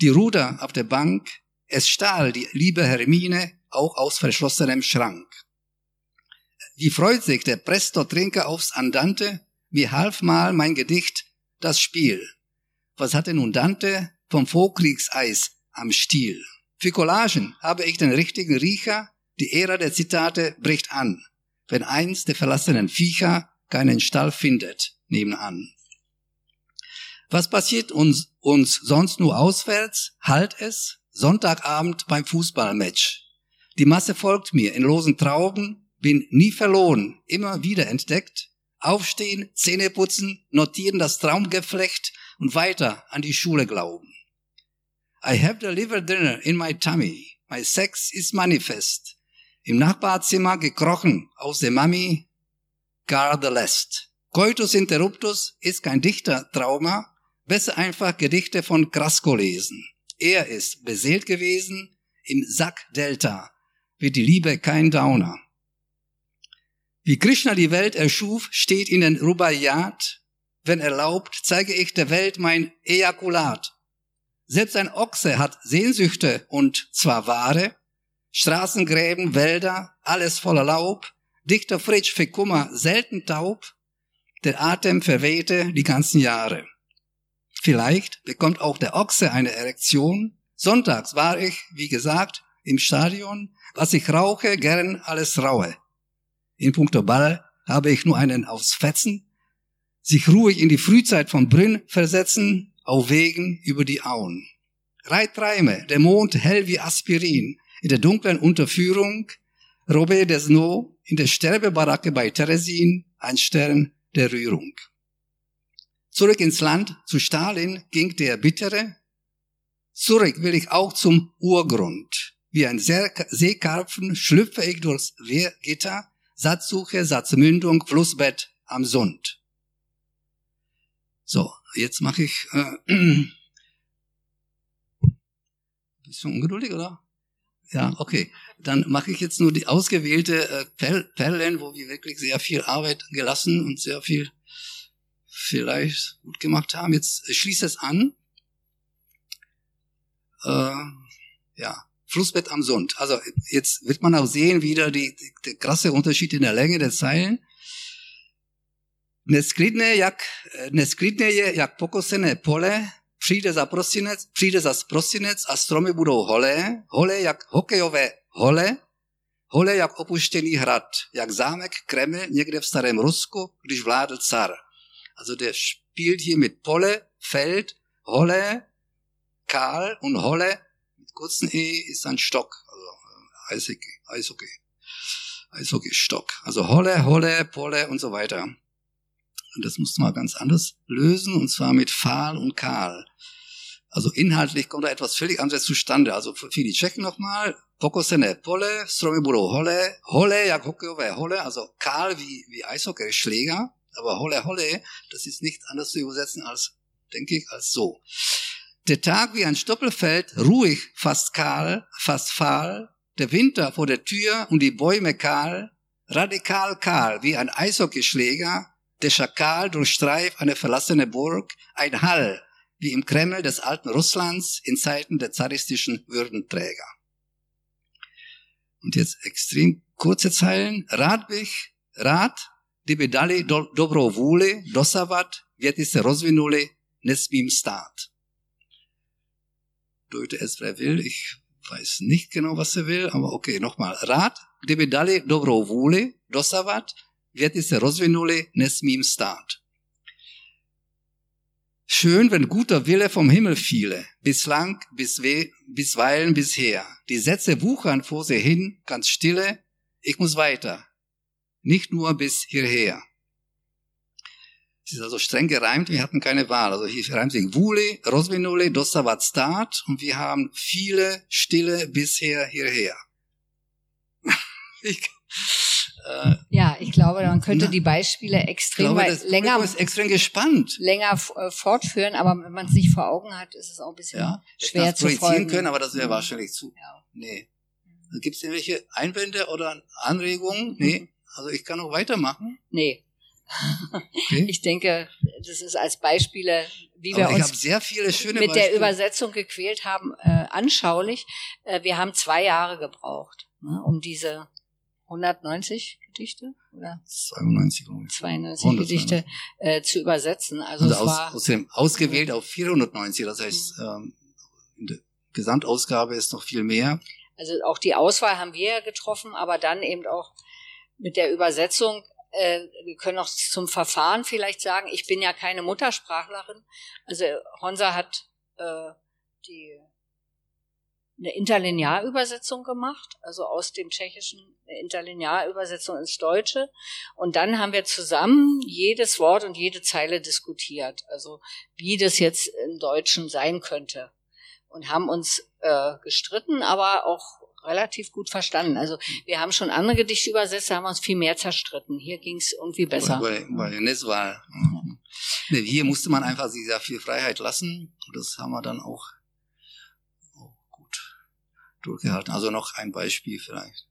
Speaker 3: die Ruder auf der Bank, es stahl die liebe Hermine auch aus verschlossenem Schrank. Wie freut sich der Presto-Trinker aufs Andante, wie half mal mein Gedicht das Spiel. Was hatte nun Dante vom Vorkriegseis am Stiel? Für Collagen habe ich den richtigen Riecher, die Ära der Zitate bricht an, wenn eins der verlassenen Viecher keinen Stall findet, nebenan. Was passiert uns, uns sonst nur auswärts? Halt es, Sonntagabend beim Fußballmatch. Die Masse folgt mir in losen Trauben, bin nie verloren, immer wieder entdeckt. Aufstehen, Zähne putzen, notieren das Traumgeflecht und weiter an die Schule glauben. I have delivered dinner in my tummy. My sex is manifest. Im Nachbarzimmer gekrochen aus der Mami, gar the lest. Coitus interruptus ist kein Dichtertrauma, besser einfach Gedichte von Krasko lesen. Er ist beseelt gewesen, im Sack Delta wird die Liebe kein Downer. Wie Krishna die Welt erschuf, steht in den Rubaiyat, wenn erlaubt, zeige ich der Welt mein Ejakulat. Selbst ein Ochse hat Sehnsüchte und zwar wahre, Straßengräben, Wälder, alles voller Laub, dichter Fritsch für Kummer selten taub, der Atem verwehte die ganzen Jahre. Vielleicht bekommt auch der Ochse eine Erektion. Sonntags war ich, wie gesagt, im Stadion, was ich rauche, gern alles raue. In puncto Ball habe ich nur einen aufs Fetzen, sich ruhig in die Frühzeit von Brünn versetzen, auf Wegen über die Auen. Reitreime, der Mond hell wie Aspirin, in der dunklen Unterführung, Robert Desno in der Sterbebaracke bei Teresin, ein Stern der Rührung. Zurück ins Land, zu Stalin ging der Bittere. Zurück will ich auch zum Urgrund. Wie ein Seekarpfen schlüpfe ich durchs Wehrgitter, Satzsuche, Satzmündung, Flussbett am Sund. So, jetzt mache ich. Äh, bist du ungeduldig, oder? Ja, okay. Dann mache ich jetzt nur die ausgewählte äh, Perlen, wo wir wirklich sehr viel Arbeit gelassen und sehr viel vielleicht gut gemacht haben. Jetzt schließt es an. Äh, ja, Flussbett am Sund. Also jetzt wird man auch sehen wieder die, die, der krasse Unterschied in der Länge der Zeilen. Neskridne jak, neskridne je jak pokosené pole, přijde za prosinec, přijde za prosinec a stromy budou holé, holé jak hokejové hole, holé jak opuštěný hrad, jak zámek Kreml někde v starém Rusku, když vládl car. Also der spielt hier mit Polle, Feld, Holle, Karl und Holle kurzen E ist ein Stock, also äh, Eishockey, Eishockey, Eishockey Stock. Also Holle, Holle, Polle und so weiter. Und das musste man ganz anders lösen, und zwar mit Fahl und Karl. Also inhaltlich kommt da etwas völlig anderes zustande. Also für die Tschechen nochmal, Pokosene Pole, Stromiburo Holle, Holle, jak hokejové Holle, also Karl wie, wie Eishockey, Schläger, aber Holle Holle, das ist nicht anders zu übersetzen als, denke ich, als so. Der Tag wie ein Stoppelfeld, ruhig, fast kahl, fast fahl, der Winter vor der Tür und die Bäume kahl, radikal kahl, wie ein Eishockeyschläger, der Schakal durchstreift eine verlassene Burg, ein Hall, wie im Kreml des alten Russlands in Zeiten der zaristischen Würdenträger. Und jetzt extrem kurze Zeilen. Radbich, Rad, dibedali do, dobro vůli, dosavat, věty se rozvinuli, nesmím stát. Deute es, wer will. Ich weiß nicht genau, was er will, aber okay, nochmal. Rad, dibedali dobro vůli, dosavat, věty se rozvinuli, nesmím stát. Schön, wenn guter Wille vom Himmel fiele, bislang, biswe, bisweilen, bisher. Die Sätze wuchern vor sie hin, ganz stille, ich muss weiter. Nicht nur bis hierher. Es ist also streng gereimt, wir hatten keine Wahl. Also hier reimt sich Wule, Rosvinule, Dosavat Start und wir haben viele Stille bisher hierher.
Speaker 2: ich, äh, ja, ich glaube, man könnte na, die Beispiele extrem glaube, das länger,
Speaker 3: ist extrem gespannt.
Speaker 2: länger äh, fortführen, aber wenn man es nicht vor Augen hat, ist es auch ein bisschen ja, schwer zu folgen.
Speaker 3: können, aber das wäre mhm. wahrscheinlich zu. Ja. Nee. Gibt es irgendwelche Einwände oder Anregungen? Nee. Also ich kann noch weitermachen.
Speaker 2: Nee. Okay. Ich denke, das ist als Beispiele, wie wir uns
Speaker 3: mit
Speaker 2: der Übersetzung gequält haben, äh, anschaulich. Äh, wir haben zwei Jahre gebraucht, ne, um diese 190 Gedichte oder
Speaker 3: 92,
Speaker 2: 92 Gedichte äh, zu übersetzen. Also, also
Speaker 3: es aus, war aus dem ausgewählt auf 490, das heißt mhm. ähm, in der Gesamtausgabe ist noch viel mehr.
Speaker 2: Also auch die Auswahl haben wir ja getroffen, aber dann eben auch mit der Übersetzung äh, wir können auch zum Verfahren vielleicht sagen, ich bin ja keine Muttersprachlerin. Also Honsa hat äh, die eine Interlinearübersetzung gemacht, also aus dem Tschechischen eine Interlinearübersetzung ins Deutsche. Und dann haben wir zusammen jedes Wort und jede Zeile diskutiert, also wie das jetzt im Deutschen sein könnte. Und haben uns äh, gestritten, aber auch relativ gut verstanden. Also wir haben schon andere Gedichte übersetzt, da haben wir uns viel mehr zerstritten. Hier ging es irgendwie besser.
Speaker 3: Bei, bei, bei war, nee, hier musste man einfach sehr viel Freiheit lassen. Das haben wir dann auch durchgehalten. Also noch ein Beispiel vielleicht.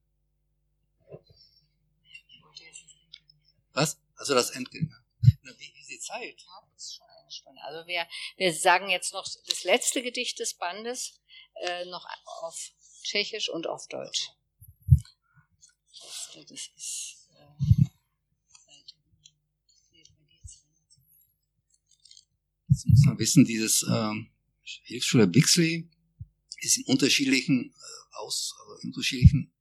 Speaker 3: Was? Also das Endgame. Wie, die Zeit?
Speaker 2: Ja, das ist schon eine Stunde. Also wir, wir sagen jetzt noch das letzte Gedicht des Bandes äh, noch auf Tschechisch und auf Deutsch. Das ist, äh,
Speaker 3: Jetzt muss man wissen, dieses ähm, Hilfsschule Bixley ist in unterschiedlichen äh, aus äh, in unterschiedlichen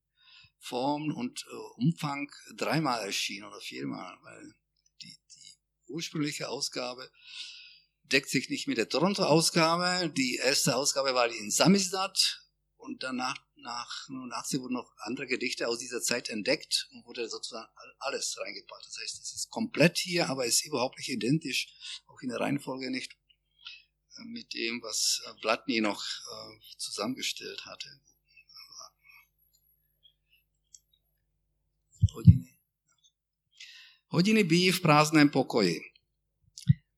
Speaker 3: Formen und äh, Umfang dreimal erschienen oder viermal, weil die, die ursprüngliche Ausgabe deckt sich nicht mit der Toronto-Ausgabe. Die erste Ausgabe war die in Samizdat und danach nach 89 wurden noch andere Gedichte aus dieser Zeit entdeckt und wurde sozusagen alles reingepackt. Das heißt, es ist komplett hier, aber ist überhaupt nicht identisch, auch in der Reihenfolge nicht mit dem, was Blatny noch äh, zusammengestellt hatte. Hodiny bijí v prázdném pokoji.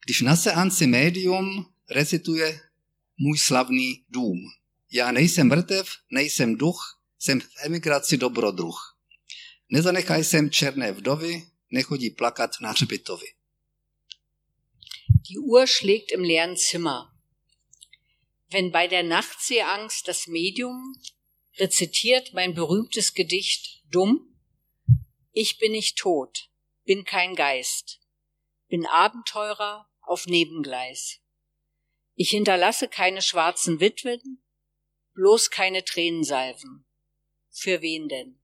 Speaker 3: Když na seanci médium recituje můj slavný dům. Já nejsem mrtev, nejsem duch, jsem v emigraci dobrodruh. Nezanechaj sem černé vdovy, nechodí plakat na hřbitovi.
Speaker 2: Die Uhr schlägt im leeren Zimmer. Wenn bei der Nachtseeangst das Medium rezitiert mein berühmtes Gedicht Dumm, ich bin nicht tot, bin kein Geist, bin Abenteurer auf Nebengleis. Ich hinterlasse keine schwarzen Witwen, bloß keine Tränensalven. Für wen denn?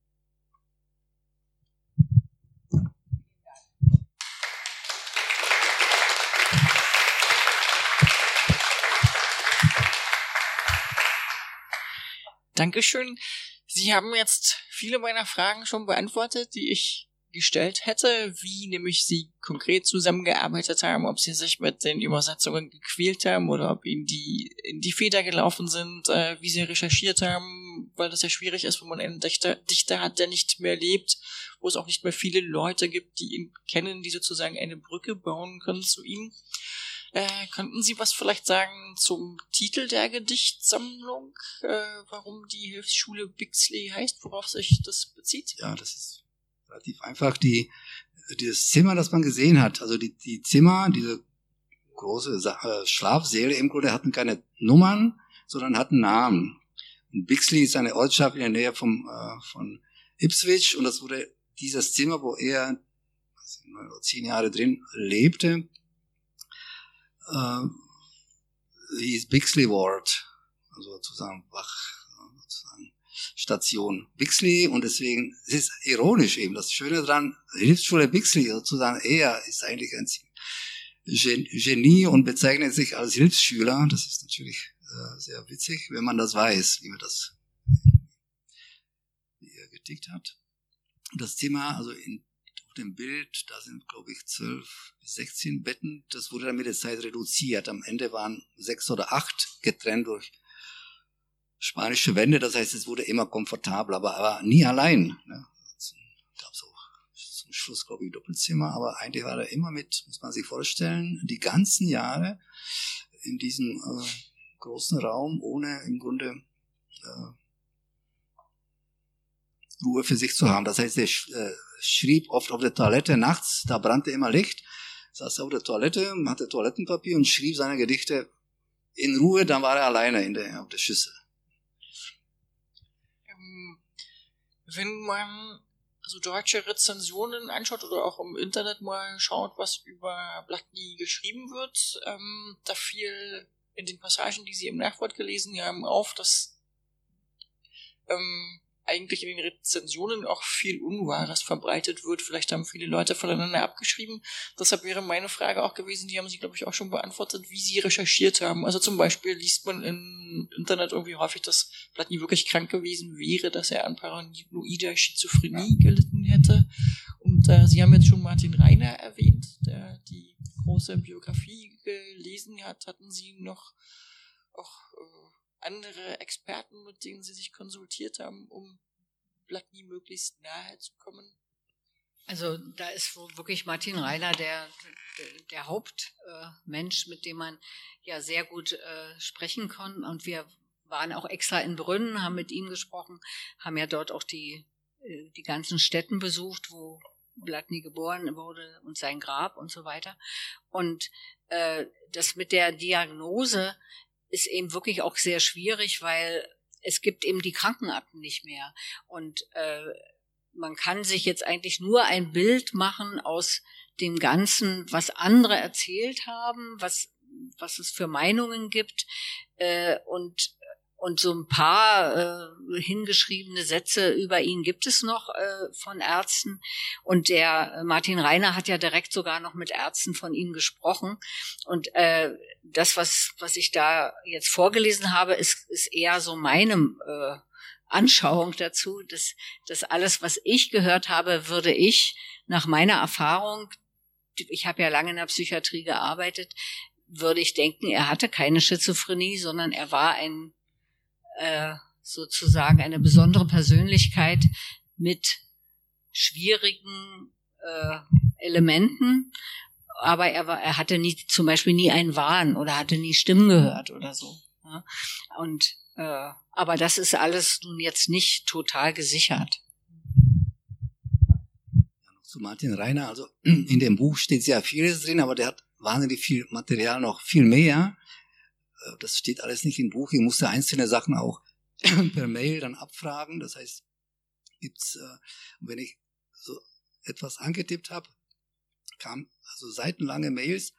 Speaker 1: Dankeschön. Sie haben jetzt viele meiner Fragen schon beantwortet, die ich gestellt hätte, wie nämlich Sie konkret zusammengearbeitet haben, ob Sie sich mit den Übersetzungen gequält haben oder ob Ihnen die in die Feder gelaufen sind, äh, wie Sie recherchiert haben, weil das ja schwierig ist, wenn man einen Dichter, Dichter hat, der nicht mehr lebt, wo es auch nicht mehr viele Leute gibt, die ihn kennen, die sozusagen eine Brücke bauen können zu ihm. Äh, könnten Sie was vielleicht sagen zum Titel der Gedichtsammlung? Äh, warum die Hilfsschule Bixley heißt, worauf sich das bezieht?
Speaker 3: Ja, das ist relativ einfach. Die, dieses Zimmer, das man gesehen hat, also die, die Zimmer, diese große äh, Schlafsäle im Grunde hatten keine Nummern, sondern hatten Namen. Und Bixley ist eine Ortschaft in der Nähe vom, äh, von Ipswich und das wurde dieses Zimmer, wo er zehn Jahre drin lebte, äh, hieß Bixley Ward, also sozusagen Wach, Station Bixley und deswegen es ist ironisch eben. Das Schöne daran, Hilfsschule Bixley sozusagen, er ist eigentlich ein Genie und bezeichnet sich als Hilfsschüler. Das ist natürlich äh, sehr witzig, wenn man das weiß, wie man das wie er getickt hat. Das Thema, also in dem Bild, da sind, glaube ich, zwölf bis sechzehn Betten. Das wurde dann mit der Zeit reduziert. Am Ende waren sechs oder acht getrennt durch spanische Wände. Das heißt, es wurde immer komfortabler, aber, aber nie allein. Ne? Gab es auch zum Schluss, glaube ich, Doppelzimmer, aber eigentlich war er immer mit, muss man sich vorstellen, die ganzen Jahre in diesem äh, großen Raum ohne im Grunde äh, Ruhe für sich zu haben. Das heißt, er äh, schrieb oft auf der Toilette nachts, da brannte immer Licht, saß auf der Toilette, hatte Toilettenpapier und schrieb seine Gedichte in Ruhe, dann war er alleine in der, auf der Schüssel.
Speaker 1: Ähm, wenn man so deutsche Rezensionen anschaut oder auch im Internet mal schaut, was über Blattny geschrieben wird, ähm, da fiel in den Passagen, die Sie im Nachwort gelesen haben, auf, dass ähm, eigentlich in den Rezensionen auch viel Unwahres verbreitet wird. Vielleicht haben viele Leute voneinander abgeschrieben. Deshalb wäre meine Frage auch gewesen, die haben Sie, glaube ich, auch schon beantwortet, wie Sie recherchiert haben. Also zum Beispiel liest man im Internet irgendwie häufig, dass Platini wirklich krank gewesen wäre, dass er an paranoider Schizophrenie gelitten hätte. Und äh, Sie haben jetzt schon Martin Reiner erwähnt, der die große Biografie gelesen hat. Hatten Sie noch auch äh, andere Experten, mit denen Sie sich konsultiert haben, um Platni möglichst nahe zu kommen?
Speaker 2: Also da ist wirklich Martin Reiner der, der Hauptmensch, mit dem man ja sehr gut äh, sprechen kann. Und wir waren auch extra in Brünn, haben mit ihm gesprochen, haben ja dort auch die, äh, die ganzen Städten besucht, wo Blatny geboren wurde und sein Grab und so weiter. Und äh, das mit der Diagnose ist eben wirklich auch sehr schwierig, weil es gibt eben die Krankenakten nicht mehr. Und äh, man kann sich jetzt eigentlich nur ein Bild machen aus dem Ganzen, was andere erzählt haben, was, was es für Meinungen gibt. Äh, und und so ein paar äh, hingeschriebene Sätze über ihn gibt es noch äh, von Ärzten. Und der äh, Martin Reiner hat ja direkt sogar noch mit Ärzten von ihm gesprochen. Und äh, das, was, was ich da jetzt vorgelesen habe, ist, ist eher so meinem äh, Anschauung dazu. dass das alles, was ich gehört habe, würde ich nach meiner Erfahrung, ich habe ja lange in der Psychiatrie gearbeitet, würde ich denken, er hatte keine Schizophrenie, sondern er war ein äh, sozusagen eine besondere Persönlichkeit mit schwierigen äh, Elementen, aber er, war, er hatte nie zum Beispiel nie einen Wahn oder hatte nie Stimmen gehört oder so. Ja? Und äh, aber das ist alles nun jetzt nicht total gesichert.
Speaker 3: Zu Martin Reiner, also in dem Buch steht sehr vieles drin, aber der hat wahnsinnig viel Material, noch viel mehr. Äh, das steht alles nicht im Buch. Ich musste einzelne Sachen auch per Mail dann abfragen. Das heißt, gibt's, äh, wenn ich so etwas angetippt habe, kam also seitenlange Mails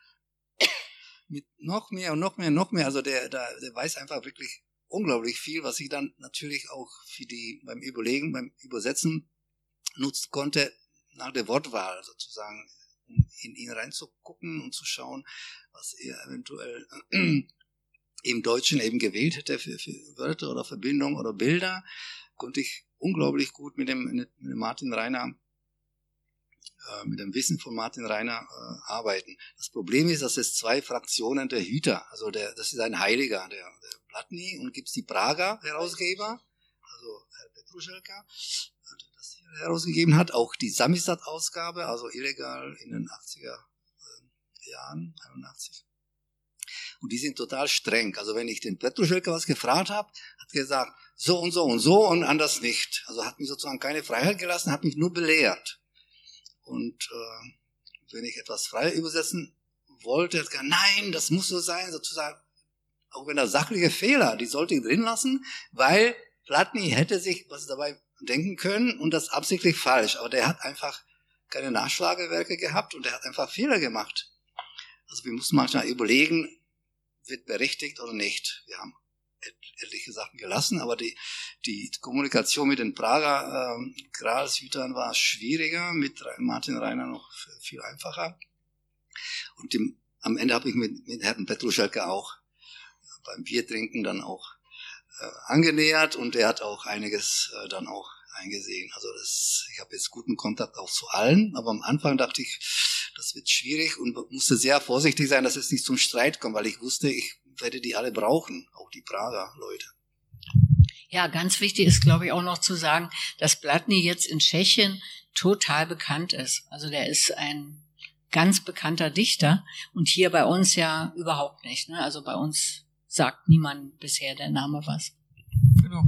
Speaker 3: mit noch mehr und noch mehr und noch mehr. Also der, der, der weiß einfach wirklich unglaublich viel, was ich dann natürlich auch für die beim Überlegen, beim Übersetzen nutzen konnte, nach der Wortwahl sozusagen, um in ihn reinzugucken und zu schauen, was er eventuell im Deutschen eben gewählt hätte für, für Wörter oder Verbindungen oder Bilder, konnte ich unglaublich gut mit dem, mit dem Martin Reiner, äh, mit dem Wissen von Martin Reiner äh, arbeiten. Das Problem ist, dass es zwei Fraktionen der Hüter, also der, das ist ein Heiliger, der, der Platny und gibt's die Prager Herausgeber, also Herr Petruschelka, der das hier herausgegeben hat, auch die Samistat-Ausgabe, also illegal in den 80er äh, Jahren, 81 und die sind total streng. Also wenn ich den Petruschelke was gefragt habe, hat gesagt, so und so und so und anders nicht. Also hat mich sozusagen keine Freiheit gelassen, hat mich nur belehrt. Und äh, wenn ich etwas frei übersetzen wollte, hat gesagt, nein, das muss so sein, sozusagen, auch wenn da sachliche Fehler, die sollte ich drin lassen, weil Platny hätte sich was dabei denken können und das absichtlich falsch. Aber der hat einfach keine Nachschlagewerke gehabt und er hat einfach Fehler gemacht. Also wir mussten manchmal überlegen, wird berichtigt oder nicht. Wir haben etliche Sachen gelassen, aber die, die Kommunikation mit den Prager ähm, Gralshütern war schwieriger, mit Martin Reiner noch viel einfacher. Und dem, am Ende habe ich mit, mit Herrn Petruschelke auch beim Biertrinken dann auch äh, angenähert und er hat auch einiges äh, dann auch eingesehen. Also das, ich habe jetzt guten Kontakt auch zu allen, aber am Anfang dachte ich, das wird schwierig und musste sehr vorsichtig sein, dass es nicht zum Streit kommt, weil ich wusste, ich werde die alle brauchen, auch die Prager Leute.
Speaker 2: Ja, ganz wichtig ist, glaube ich, auch noch zu sagen, dass Blatny jetzt in Tschechien total bekannt ist. Also der ist ein ganz bekannter Dichter und hier bei uns ja überhaupt nicht. Ne? Also bei uns sagt niemand bisher der Name was.
Speaker 1: Genau.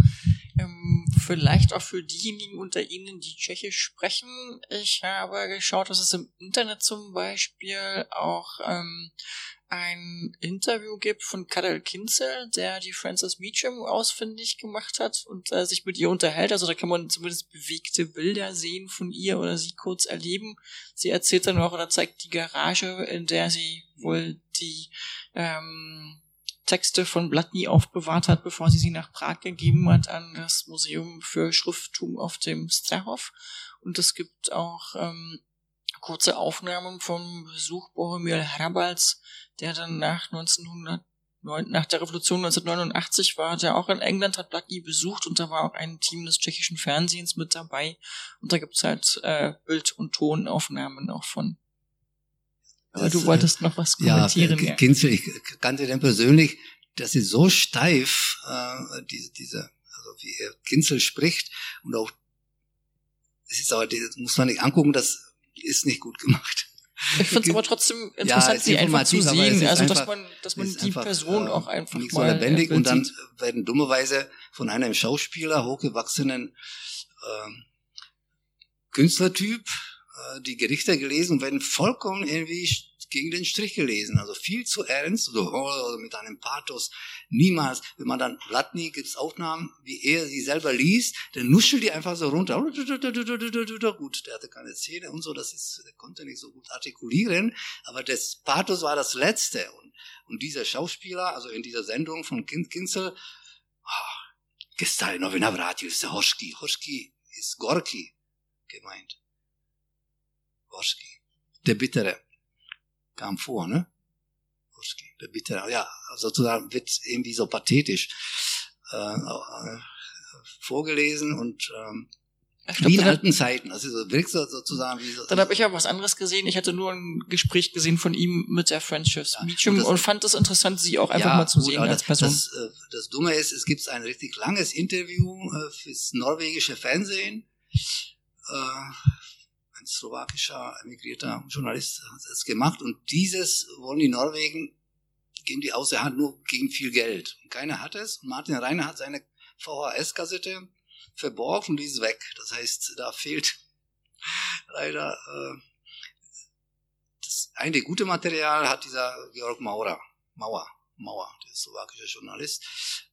Speaker 1: Ähm, vielleicht auch für diejenigen unter Ihnen, die Tschechisch sprechen. Ich habe geschaut, dass es im Internet zum Beispiel auch ähm, ein Interview gibt von Karel Kinzel, der die Frances Meacham ausfindig gemacht hat und äh, sich mit ihr unterhält. Also da kann man zumindest bewegte Bilder sehen von ihr oder sie kurz erleben. Sie erzählt dann auch oder zeigt die Garage, in der sie wohl die ähm, Texte von Blatny aufbewahrt hat, bevor sie sie nach Prag gegeben hat an das Museum für Schrifttum auf dem Strahov. Und es gibt auch ähm, kurze Aufnahmen vom Besuch Boromir Hrabals, der dann nach 1900 nach der Revolution 1989 war der auch in England, hat Blatny besucht und da war auch ein Team des tschechischen Fernsehens mit dabei. Und da gibt's halt äh, Bild- und Tonaufnahmen auch von. Aber das, du wolltest noch was kommentieren.
Speaker 3: Ja, Kinzel, ich kannte den persönlich, dass sie so steif, äh, diese, diese, also wie er Kinzel spricht und auch, es ist aber, das muss man nicht angucken, das ist nicht gut gemacht.
Speaker 1: Ich finde es aber trotzdem interessant, ja, sie einfach zu sehen, also dass man, dass man die einfach, Person äh, auch einfach
Speaker 3: nicht
Speaker 1: mal
Speaker 3: so lebendig und dann werden dummerweise von einem Schauspieler hochgewachsenen äh, Künstlertyp äh, die Gerichte gelesen werden vollkommen irgendwie gegen den Strich gelesen. Also viel zu ernst, so oh, mit einem Pathos. Niemals. Wenn man dann Blatny gibt's Aufnahmen, wie er sie selber liest, dann nuschelt die einfach so runter. Gut, der hatte keine Zähne und so, das ist, der konnte nicht so gut artikulieren, aber das Pathos war das Letzte. Und, und dieser Schauspieler, also in dieser Sendung von Kinzel, oh, Gestalino Vinavratil, Hoschki. Hoschki ist Gorki gemeint. Hoschki. Der Bittere kam vor, ne? Der Bitte, ja, sozusagen wird irgendwie so pathetisch äh, äh, vorgelesen und ähm, Glaub, wie in alten Zeiten. Also so wirkt so sozusagen wie so.
Speaker 1: Dann habe ich ja was anderes gesehen. Ich hatte nur ein Gespräch gesehen von ihm mit der Friendships ja, Medium und, das, und, fand es interessant, sie auch einfach ja, mal zu sehen als Person.
Speaker 3: Das, das, äh, das Dumme ist, es gibt ein richtig langes Interview äh, fürs norwegische Fernsehen. Slowakischer emigrierter Journalist hat es gemacht und dieses wollen die Norwegen, geben die aus der Hand nur gegen viel Geld. Und keiner hat es. Und Martin Reiner hat seine VHS-Kassette verborgen und die ist weg. Das heißt, da fehlt leider äh, das eine gute Material hat dieser Georg Maurer, Mauer, Mauer, der slowakische Journalist.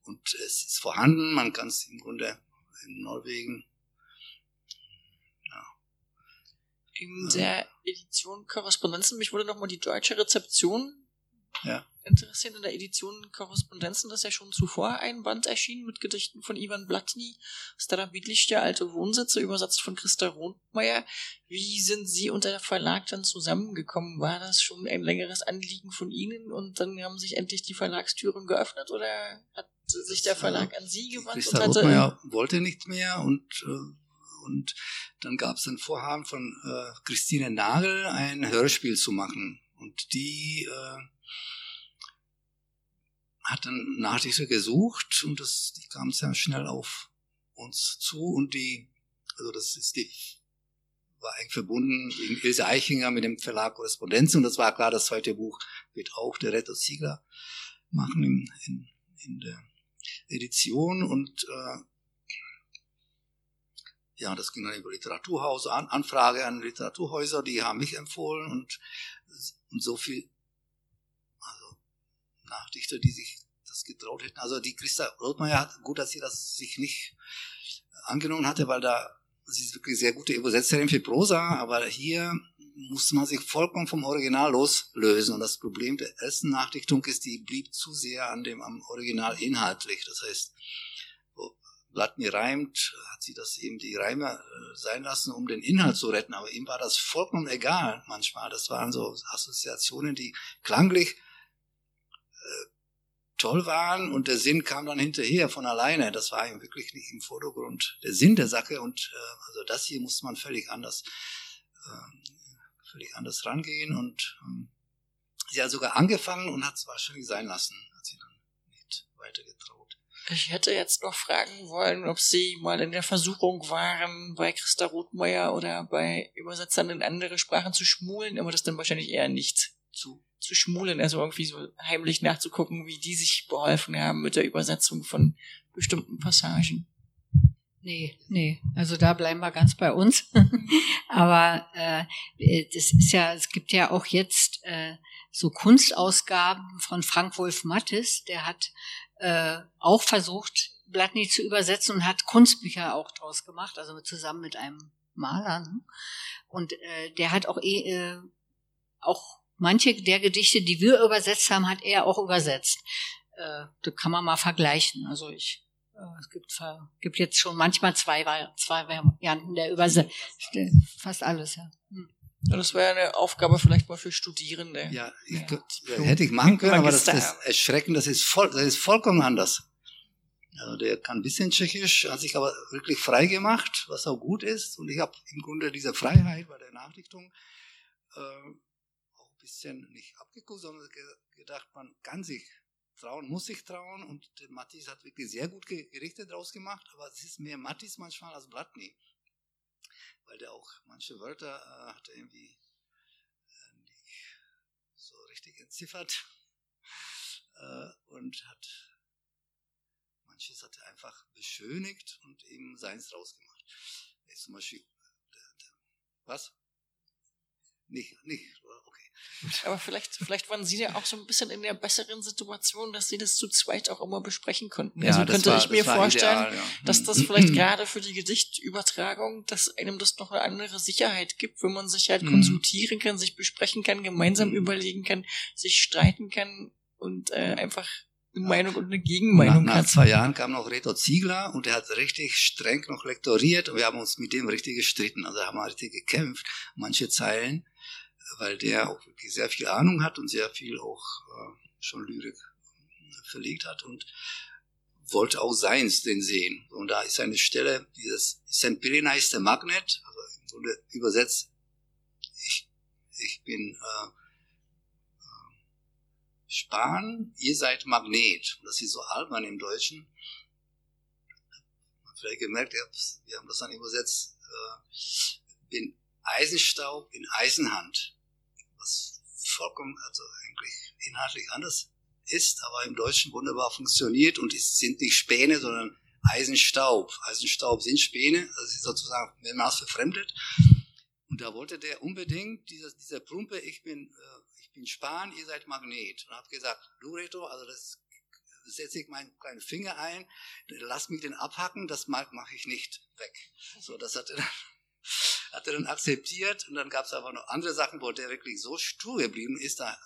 Speaker 3: Und es ist vorhanden, man kann es im Grunde in Norwegen
Speaker 1: in der Edition Korrespondenzen, mich würde nochmal die deutsche Rezeption
Speaker 3: ja.
Speaker 1: interessieren. In der Edition Korrespondenzen ist ja schon zuvor ein Band erschienen mit Gedichten von Ivan Blatny, Starabidlich, der alte Wohnsitze, übersetzt von Christa Rothmeier. Wie sind Sie und der Verlag dann zusammengekommen? War das schon ein längeres Anliegen von Ihnen und dann haben sich endlich die Verlagstüren geöffnet oder hat sich der Verlag an Sie gewandt?
Speaker 3: Christa Rothmeier wollte nichts mehr und äh und dann gab es ein Vorhaben von äh, Christine Nagel, ein Hörspiel zu machen. Und die äh, hat dann Nachrichten gesucht und das, die kam sehr schnell auf uns zu und die, also das ist die, war eng verbunden in Ilse Eichinger mit dem Verlag Korrespondenz und das war klar, das zweite Buch wird auch der Retter Ziegler machen in, in, in der Edition und äh, ja, das ging dann über Literaturhause, An Anfrage an Literaturhäuser, die haben mich empfohlen und, und so viel, also Nachdichter, die sich das getraut hätten. Also die Christa Rothmeier hat, gut, dass sie das sich nicht angenommen hatte, weil da, sie ist wirklich sehr gute Übersetzerin für Prosa, aber hier musste man sich vollkommen vom Original loslösen. Und das Problem der ersten Nachdichtung ist, die blieb zu sehr an dem, am Original inhaltlich. Das heißt, Blatny reimt, hat sie das eben die Reime äh, sein lassen, um den Inhalt zu retten. Aber ihm war das vollkommen egal manchmal. Das waren so Assoziationen, die klanglich äh, toll waren und der Sinn kam dann hinterher von alleine. Das war ihm wirklich nicht im Vordergrund der Sinn der Sache und äh, also das hier musste man völlig anders, äh, völlig anders rangehen und ähm, sie hat sogar angefangen und hat es wahrscheinlich sein lassen, hat sie dann nicht weitergetraut.
Speaker 1: Ich hätte jetzt noch fragen wollen, ob Sie mal in der Versuchung waren, bei Christa Rothmeier oder bei Übersetzern in andere Sprachen zu schmulen, aber das dann wahrscheinlich eher nicht zu, zu schmulen, also irgendwie so heimlich nachzugucken, wie die sich beholfen haben mit der Übersetzung von bestimmten Passagen.
Speaker 2: Nee, nee, also da bleiben wir ganz bei uns. aber äh, das ist ja, es gibt ja auch jetzt äh, so Kunstausgaben von Frank Wolf Mattes, der hat äh, auch versucht, Blatny zu übersetzen und hat Kunstbücher auch draus gemacht, also zusammen mit einem Maler. Ne? Und äh, der hat auch eh, äh, auch manche der Gedichte, die wir übersetzt haben, hat er auch übersetzt. äh, da kann man mal vergleichen. Also ich äh, es gibt, gibt jetzt schon manchmal zwei, zwei Varianten der Übersetzung. Fast alles, ja. Hm.
Speaker 1: Ja, das wäre eine Aufgabe vielleicht mal für Studierende.
Speaker 3: Ja, ich, ja. hätte ich machen können, aber das, das erschreckend, das ist voll, das ist vollkommen anders. Also der kann ein bisschen Tschechisch, hat sich aber wirklich frei gemacht, was auch gut ist. Und ich habe im Grunde diese Freiheit bei der Nachrichtung äh, auch ein bisschen nicht abgeguckt, sondern gedacht, man kann sich trauen, muss sich trauen. Und der Mattis hat wirklich sehr gut Gerichte draus gemacht, aber es ist mehr Mattis manchmal als Blatny. Weil der auch manche Wörter äh, hat irgendwie äh, nicht so richtig entziffert äh, und hat manches hat er einfach beschönigt und eben seins rausgemacht. Zum Beispiel, was? Nicht, nicht, okay.
Speaker 1: Aber vielleicht, vielleicht waren Sie ja auch so ein bisschen in der besseren Situation, dass Sie das zu zweit auch immer besprechen konnten. Ja, also könnte war, ich mir vorstellen, ideal, ja. dass das vielleicht gerade für die Gedichtübertragung, dass einem das noch eine andere Sicherheit gibt, wenn man sich halt mhm. konsultieren kann, sich besprechen kann, gemeinsam mhm. überlegen kann, sich streiten kann und äh, einfach eine Meinung und eine Gegenmeinung
Speaker 3: nach, nach zwei Jahren kam noch Reto Ziegler und er hat richtig streng noch lektoriert und wir haben uns mit dem richtig gestritten. Also haben wir richtig gekämpft, manche Zeilen weil der auch wirklich sehr viel Ahnung hat und sehr viel auch äh, schon Lyrik äh, verlegt hat und wollte auch seins den sehen. Und da ist eine Stelle, dieses St. Pirina ist der Magnet, also im Grunde übersetzt, ich, ich bin äh, äh, Span, ihr seid Magnet. Und das ist so albern im Deutschen. Vielleicht gemerkt, wir haben das dann übersetzt, äh, bin Eisenstaub in Eisenhand was vollkommen, also eigentlich inhaltlich anders ist, aber im Deutschen wunderbar funktioniert und es sind nicht Späne, sondern Eisenstaub. Eisenstaub sind Späne, das ist sozusagen mehrmals verfremdet. Und da wollte der unbedingt, dieser, dieser Plumpe, ich bin, äh, ich bin Span, ihr seid Magnet. Und hat gesagt, du Reto, also das setze ich meinen kleinen Finger ein, lass mich den abhacken, das mache ich nicht weg. So, das hat er dann hat er dann akzeptiert und dann gab es aber noch andere Sachen, wo der wirklich so stur geblieben ist, da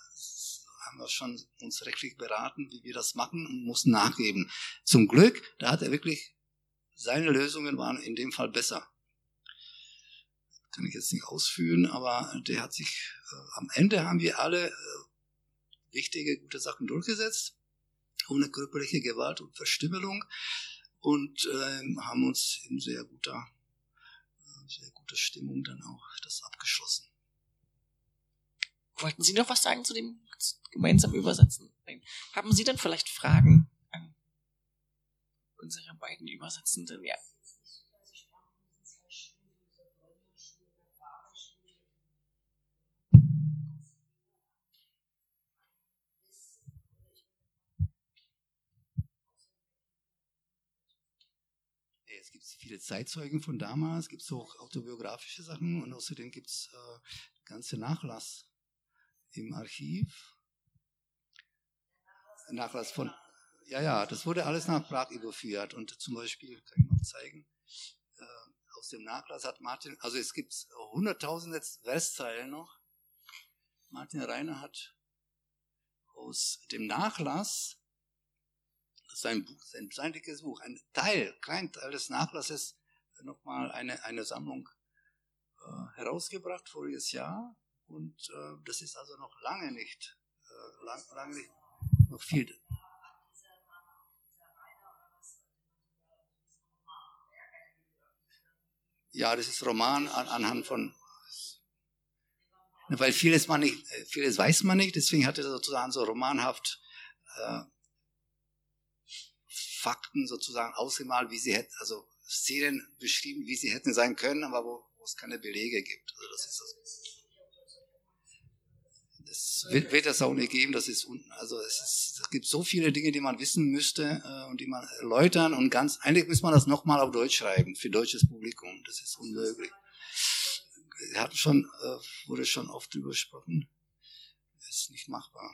Speaker 3: haben wir schon uns rechtlich beraten, wie wir das machen und mussten nachgeben. Zum Glück, da hat er wirklich, seine Lösungen waren in dem Fall besser. Kann ich jetzt nicht ausführen, aber der hat sich, äh, am Ende haben wir alle äh, wichtige, gute Sachen durchgesetzt, ohne körperliche Gewalt und Verstümmelung und äh, haben uns in sehr guter sehr gute Stimmung dann auch das abgeschlossen.
Speaker 1: Wollten Sie noch was sagen zu dem gemeinsamen Übersetzen? Haben Sie dann vielleicht Fragen an unsere beiden Übersetzenden? Ja.
Speaker 3: Viele Zeitzeugen von damals, gibt es auch autobiografische Sachen und außerdem gibt es äh, ganze Nachlass im Archiv. Nachlass von, ja, ja, das wurde alles nach Prag überführt und zum Beispiel, kann ich noch zeigen, äh, aus dem Nachlass hat Martin, also es gibt hunderttausende Verstzeilen noch. Martin Reiner hat aus dem Nachlass sein Buch, sein, sein dickes Buch, ein Teil, klein Teil des Nachlasses, nochmal eine, eine Sammlung äh, herausgebracht voriges Jahr. Und äh, das ist also noch lange nicht, äh, lang, lange nicht, noch viel. Ja, das ist Roman an, anhand von, weil vieles man nicht, vieles weiß man nicht, deswegen hat er sozusagen so romanhaft äh, Fakten sozusagen ausgemalt, wie sie hätten, also Szenen beschrieben, wie sie hätten sein können, aber wo, wo es keine Belege gibt. Also das ist das. Es wird, wird das auch nicht geben, das ist, also es, ist, es gibt so viele Dinge, die man wissen müsste äh, und die man erläutern und ganz, eigentlich muss man das nochmal auf Deutsch schreiben, für deutsches Publikum, das ist unmöglich. Wir schon, äh, wurde schon oft drüber gesprochen, ist nicht machbar.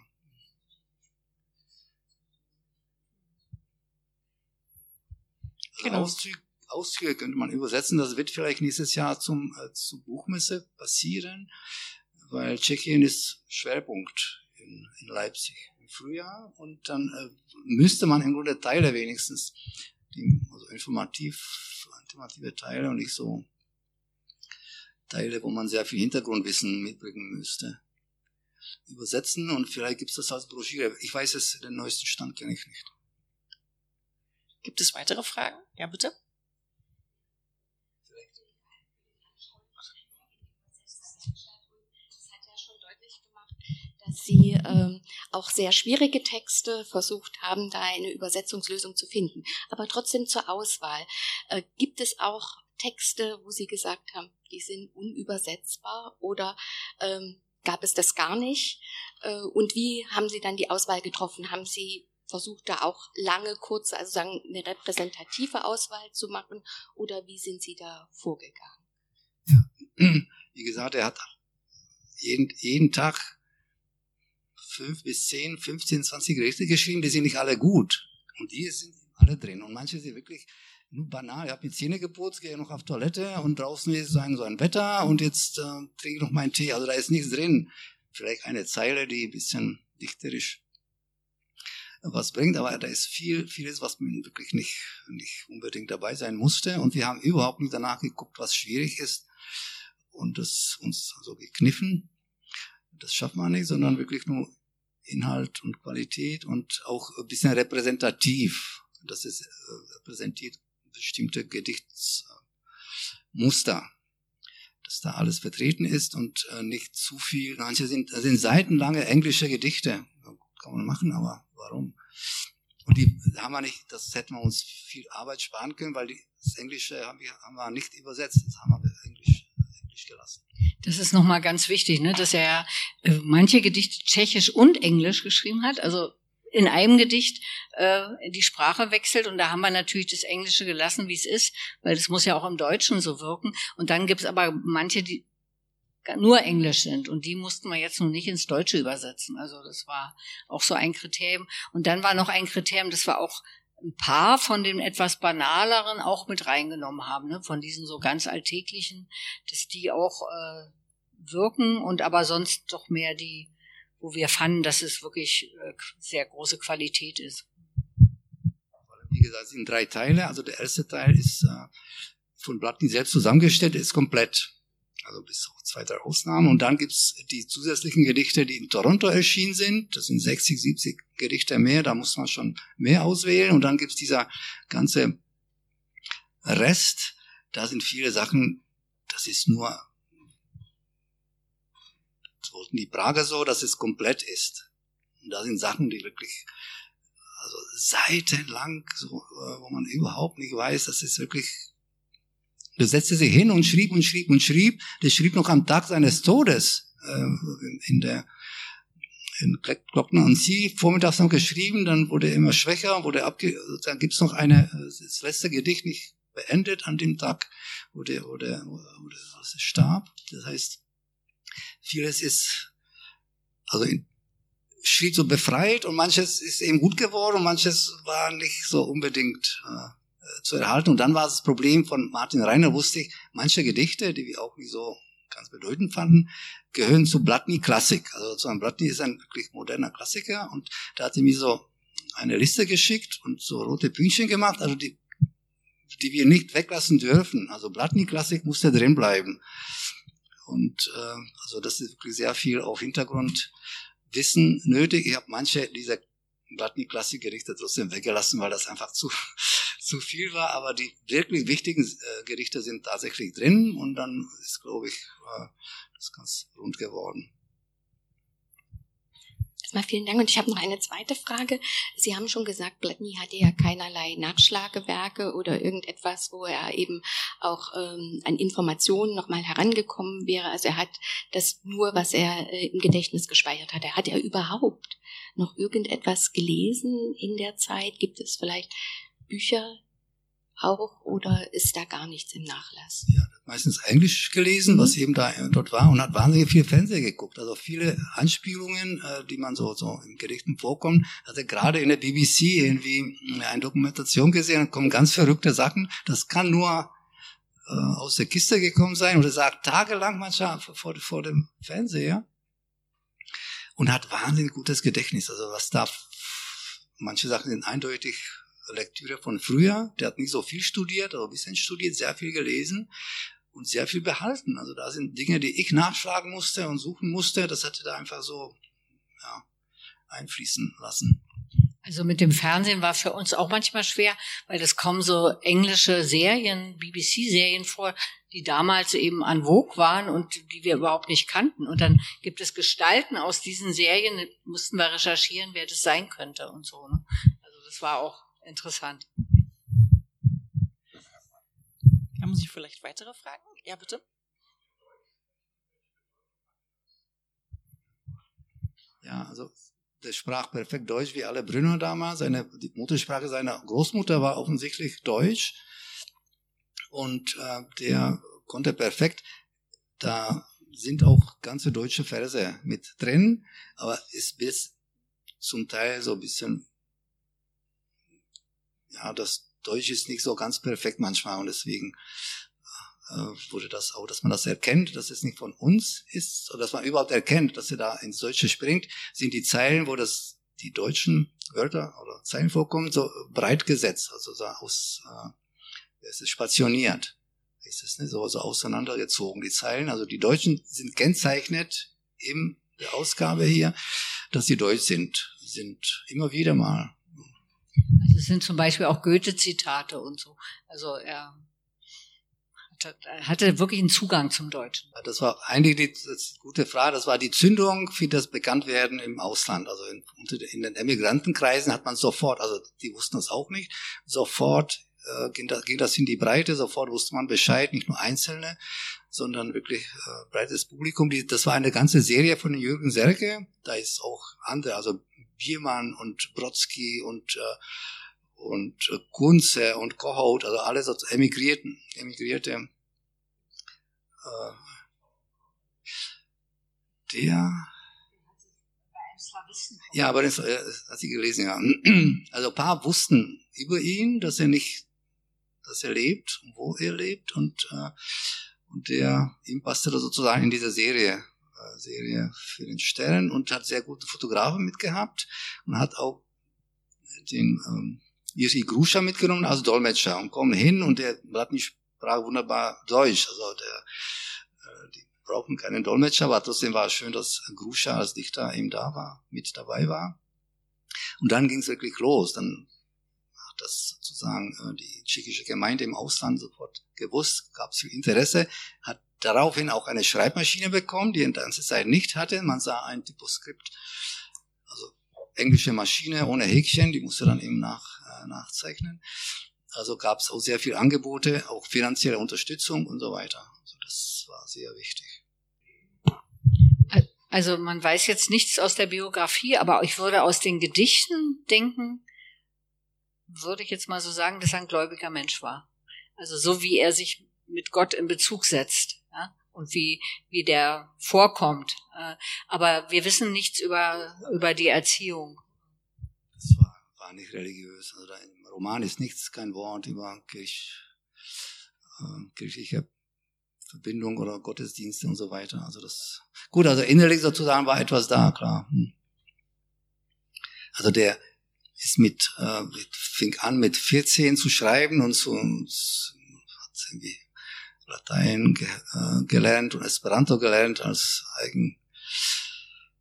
Speaker 3: Genau. Auszüge, Auszüge könnte man übersetzen. Das wird vielleicht nächstes Jahr zum, äh, zur Buchmesse passieren, weil Tschechien ist Schwerpunkt in, in Leipzig im Frühjahr und dann äh, müsste man im Grunde Teile wenigstens, die, also informativ, informative Teile und nicht so Teile, wo man sehr viel Hintergrundwissen mitbringen müsste, übersetzen und vielleicht gibt es das als Broschüre. Ich weiß es, den neuesten Stand kenne ich nicht.
Speaker 1: Gibt es weitere Fragen? Ja, bitte.
Speaker 4: dass Sie ähm, auch sehr schwierige Texte versucht haben, da eine Übersetzungslösung zu finden. Aber trotzdem zur Auswahl. Äh, gibt es auch Texte, wo Sie gesagt haben, die sind unübersetzbar oder ähm, gab es das gar nicht? Äh, und wie haben Sie dann die Auswahl getroffen? Haben Sie versucht, da auch lange, kurze, also sagen, eine repräsentative Auswahl zu machen oder wie sind Sie da vorgegangen?
Speaker 3: Ja, wie gesagt, er hat jeden, jeden Tag fünf bis zehn, 15, 20 Gerichte geschrieben, die sind nicht alle gut. Und die sind alle drin. Und manche sind wirklich nur banal. Ich habe die Zähne geputzt, gehe noch auf Toilette und draußen ist so ein, so ein Wetter und jetzt äh, trinke ich noch meinen Tee. Also da ist nichts drin. Vielleicht eine Zeile, die ein bisschen dichterisch was bringt, aber da ist viel, vieles, was mir wirklich nicht, nicht unbedingt dabei sein musste. Und wir haben überhaupt nicht danach geguckt, was schwierig ist und das uns so gekniffen. Das schafft man nicht, sondern wirklich nur Inhalt und Qualität und auch ein bisschen repräsentativ. Das ist äh, repräsentiert bestimmte Gedichtsmuster, dass da alles vertreten ist und äh, nicht zu viel. Manche sind, sind seitenlange englische Gedichte. Kann man machen, aber warum? Und die haben wir nicht, das hätten wir uns viel Arbeit sparen können, weil die, das Englische haben wir, haben wir nicht übersetzt, das haben wir Englisch, Englisch gelassen.
Speaker 2: Das ist nochmal ganz wichtig, ne, dass er äh, manche Gedichte tschechisch und englisch geschrieben hat. Also in einem Gedicht äh, die Sprache wechselt und da haben wir natürlich das Englische gelassen, wie es ist, weil das muss ja auch im Deutschen so wirken. Und dann gibt's aber manche, die nur Englisch sind und die mussten wir jetzt noch nicht ins Deutsche übersetzen. Also das war auch so ein Kriterium. Und dann war noch ein Kriterium, das war auch ein paar von den etwas banaleren auch mit reingenommen haben, ne? von diesen so ganz alltäglichen, dass die auch äh, wirken und aber sonst doch mehr die, wo wir fanden, dass es wirklich äh, sehr große Qualität ist.
Speaker 3: Wie gesagt, es sind drei Teile. Also der erste Teil ist äh, von Blattny selbst zusammengestellt, ist komplett also bis auf zwei, drei Ausnahmen. Und dann gibt's die zusätzlichen Gedichte, die in Toronto erschienen sind. Das sind 60, 70 Gedichte mehr, da muss man schon mehr auswählen. Und dann gibt's dieser ganze Rest, da sind viele Sachen, das ist nur, das wollten die Prager so, dass es komplett ist. Und da sind Sachen, die wirklich also seitenlang, so, äh, wo man überhaupt nicht weiß, das ist wirklich der setzte sich hin und schrieb und schrieb und schrieb. Der schrieb noch am Tag seines Todes äh, in der in Glockner und Sie vormittags noch geschrieben, dann wurde er immer schwächer, wurde abge dann gibt's noch eine, das letzte Gedicht nicht beendet an dem Tag, wo der, wo der, wo der starb. Das heißt, vieles ist, also schrieb so befreit und manches ist eben gut geworden und manches war nicht so unbedingt äh, zu erhalten. Und dann war das Problem von Martin Reiner, wusste ich, manche Gedichte, die wir auch nicht so ganz bedeutend fanden, gehören zu Blattny Klassik. Also zu einem Blattny ist ein wirklich moderner Klassiker und da hat er mir so eine Liste geschickt und so rote Pünktchen gemacht, also die, die wir nicht weglassen dürfen. Also Blattny Klassik muss da drin bleiben. Und äh, also das ist wirklich sehr viel auf Hintergrundwissen nötig. Ich habe manche dieser Blattny-Klassik-Gerichte trotzdem weggelassen, weil das einfach zu, zu viel war. Aber die wirklich wichtigen äh, Gerichte sind tatsächlich drin und dann ist, glaube ich, äh, das ganz rund geworden.
Speaker 4: Erstmal vielen Dank. Und ich habe noch eine zweite Frage. Sie haben schon gesagt, Blatny hatte ja keinerlei Nachschlagewerke oder irgendetwas, wo er eben auch ähm, an Informationen nochmal herangekommen wäre. Also er hat das nur, was er äh, im Gedächtnis gespeichert hatte. Hat er überhaupt noch irgendetwas gelesen in der Zeit? Gibt es vielleicht Bücher, auch oder ist da gar nichts im Nachlass?
Speaker 3: Ja, meistens Englisch gelesen, mhm. was eben da dort war und hat wahnsinnig viel Fernsehen geguckt. Also viele Anspielungen, äh, die man so, so in Gerichten vorkommen. Also gerade in der BBC irgendwie eine Dokumentation gesehen, da kommen ganz verrückte Sachen. Das kann nur äh, aus der Kiste gekommen sein oder sagt tagelang manchmal vor, vor dem Fernseher. und hat wahnsinnig gutes Gedächtnis. Also was da, manche Sachen sind eindeutig Lektüre von früher. Der hat nicht so viel studiert, aber ein bisschen studiert, sehr viel gelesen und sehr viel behalten. Also da sind Dinge, die ich nachschlagen musste und suchen musste. Das hatte da einfach so ja, einfließen lassen.
Speaker 2: Also mit dem Fernsehen war für uns auch manchmal schwer, weil es kommen so englische Serien, BBC-Serien vor, die damals eben an Vogue waren und die wir überhaupt nicht kannten. Und dann gibt es Gestalten aus diesen Serien, mussten wir recherchieren, wer das sein könnte und so. Ne? Also das war auch interessant.
Speaker 1: Haben Sie vielleicht weitere Fragen? Ja, bitte.
Speaker 3: Ja, also der sprach perfekt Deutsch wie alle Brünner damals. Seine, die Muttersprache seiner Großmutter war offensichtlich Deutsch. Und äh, der konnte perfekt. Da sind auch ganze deutsche Verse mit drin, aber ist bis zum Teil so ein bisschen, ja, das Deutsch ist nicht so ganz perfekt manchmal und deswegen äh, wurde das auch, dass man das erkennt, dass es nicht von uns ist, oder dass man überhaupt erkennt, dass er da ins Deutsche springt, sind die Zeilen, wo das die deutschen Wörter oder Zeilen vorkommen, so breit gesetzt, also so aus, äh, es ist stationiert, ist es nicht so, so auseinandergezogen, die Zeilen. Also die Deutschen sind kennzeichnet in der Ausgabe hier, dass sie deutsch sind, sind immer wieder mal.
Speaker 2: Also es sind zum Beispiel auch Goethe-Zitate und so. Also er hatte wirklich einen Zugang zum Deutschen.
Speaker 3: Das war eigentlich die, das gute Frage. Das war die Zündung für das Bekanntwerden im Ausland. Also in, in den Emigrantenkreisen hat man sofort, also die wussten das auch nicht, sofort äh, ging, das, ging das in die Breite. Sofort wusste man Bescheid, nicht nur Einzelne, sondern wirklich äh, breites Publikum. Die, das war eine ganze Serie von Jürgen Serke. Da ist auch andere, also Biermann und Brodsky und äh, und äh, Kunze und Kohout, also alles so emigrierten, emigrierte, äh, der, ja, aber das, äh, hat sie gelesen, ja. Also ein paar wussten über ihn, dass er nicht, dass er lebt und wo er lebt und, äh, und der, ihm passte da sozusagen in dieser Serie, Serie für den Stern und hat sehr gute Fotografen mitgehabt und hat auch den, ähm, Jiri Gruscha mitgenommen als Dolmetscher und kommen hin und der Blatny sprach wunderbar Deutsch. Also der, äh, die brauchen keinen Dolmetscher, aber trotzdem war es schön, dass Gruscha als Dichter eben da war, mit dabei war. Und dann ging es wirklich los. Dann hat das sozusagen äh, die tschechische Gemeinde im Ausland sofort gewusst, gab es viel Interesse, hat daraufhin auch eine Schreibmaschine bekommen, die in der ganzen Zeit nicht hatte. Man sah ein Typoskript, also englische Maschine ohne Häkchen, die musste dann eben nach nachzeichnen. Also gab es auch sehr viel Angebote, auch finanzielle Unterstützung und so weiter. Also das war sehr wichtig.
Speaker 2: Also man weiß jetzt nichts aus der Biografie, aber ich würde aus den Gedichten denken, würde ich jetzt mal so sagen, dass er ein gläubiger Mensch war. Also so wie er sich mit Gott in Bezug setzt und wie, wie der vorkommt. Äh, aber wir wissen nichts über, über die Erziehung.
Speaker 3: Das war war nicht religiös. Also da im Roman ist nichts, kein Wort über Kirch, äh, kirchliche Verbindung oder Gottesdienste und so weiter. Also das, gut, also innerlich sozusagen war etwas da, klar. Hm. Also der ist mit, äh, fing an mit 14 zu schreiben und so, hat irgendwie Latein ge, äh, gelernt und Esperanto gelernt als eigen,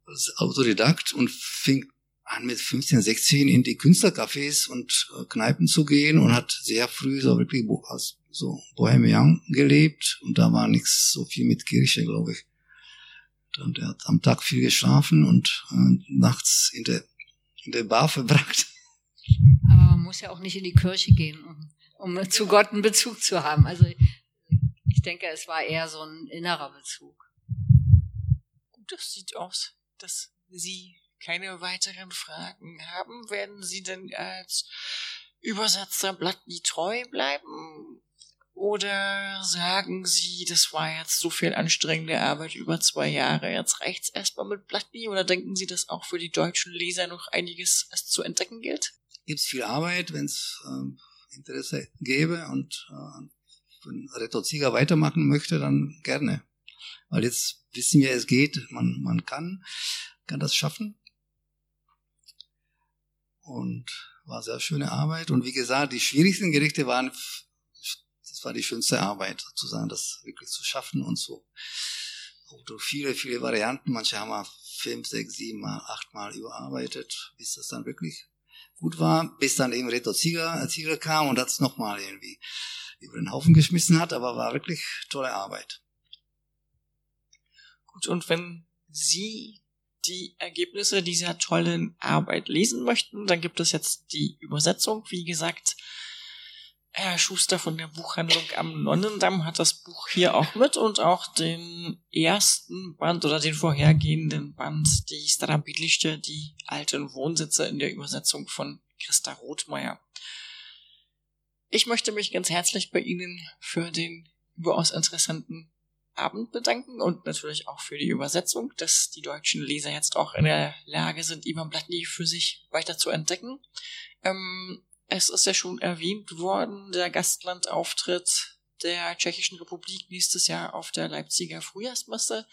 Speaker 3: als Autodidakt und fing an mit 15, 16 in die Künstlercafés und äh, Kneipen zu gehen und hat sehr früh so wirklich als so Bohemian gelebt und da war nichts so viel mit Kirche, glaube ich. Und er hat am Tag viel geschlafen und äh, nachts in der, in der Bar verbracht.
Speaker 2: Aber man muss ja auch nicht in die Kirche gehen, um, um zu Gott einen Bezug zu haben. Also denke, es war eher so ein innerer Bezug.
Speaker 1: Gut, das sieht aus, dass Sie keine weiteren Fragen haben, werden Sie denn als Übersetzer Blattny treu bleiben? Oder sagen Sie, das war jetzt so viel anstrengende Arbeit über zwei Jahre, jetzt reicht's erstmal mit Blattny? Oder denken Sie, dass auch für die deutschen Leser noch einiges es zu entdecken gilt?
Speaker 3: Gibt's viel Arbeit, wenn es äh, Interesse gäbe und äh, wenn Reto weitermachen möchte, dann gerne. Weil jetzt wissen wir, es geht, man, man kann. kann das schaffen. Und war sehr schöne Arbeit. Und wie gesagt, die schwierigsten Gerichte waren, das war die schönste Arbeit, sozusagen, das wirklich zu schaffen und so. Auch viele, viele Varianten. Manche haben wir fünf, sechs, sieben Mal, acht Mal überarbeitet, bis das dann wirklich gut war, bis dann eben Reto Zieger, Zieger kam und das nochmal irgendwie über den Haufen geschmissen hat, aber war wirklich tolle Arbeit.
Speaker 1: Gut, und wenn Sie die Ergebnisse dieser tollen Arbeit lesen möchten, dann gibt es jetzt die Übersetzung. Wie gesagt, Herr Schuster von der Buchhandlung am Nonnendamm hat das Buch hier auch mit und auch den ersten Band oder den vorhergehenden Band, die Starabilische, die alten Wohnsitze in der Übersetzung von Christa Rothmeier. Ich möchte mich ganz herzlich bei Ihnen für den überaus interessanten Abend bedanken und natürlich auch für die Übersetzung, dass die deutschen Leser jetzt auch in der Lage sind, Ivan Blatny für sich weiter zu entdecken. Ähm, es ist ja schon erwähnt worden, der Gastlandauftritt der Tschechischen Republik nächstes Jahr auf der Leipziger Frühjahrsmesse.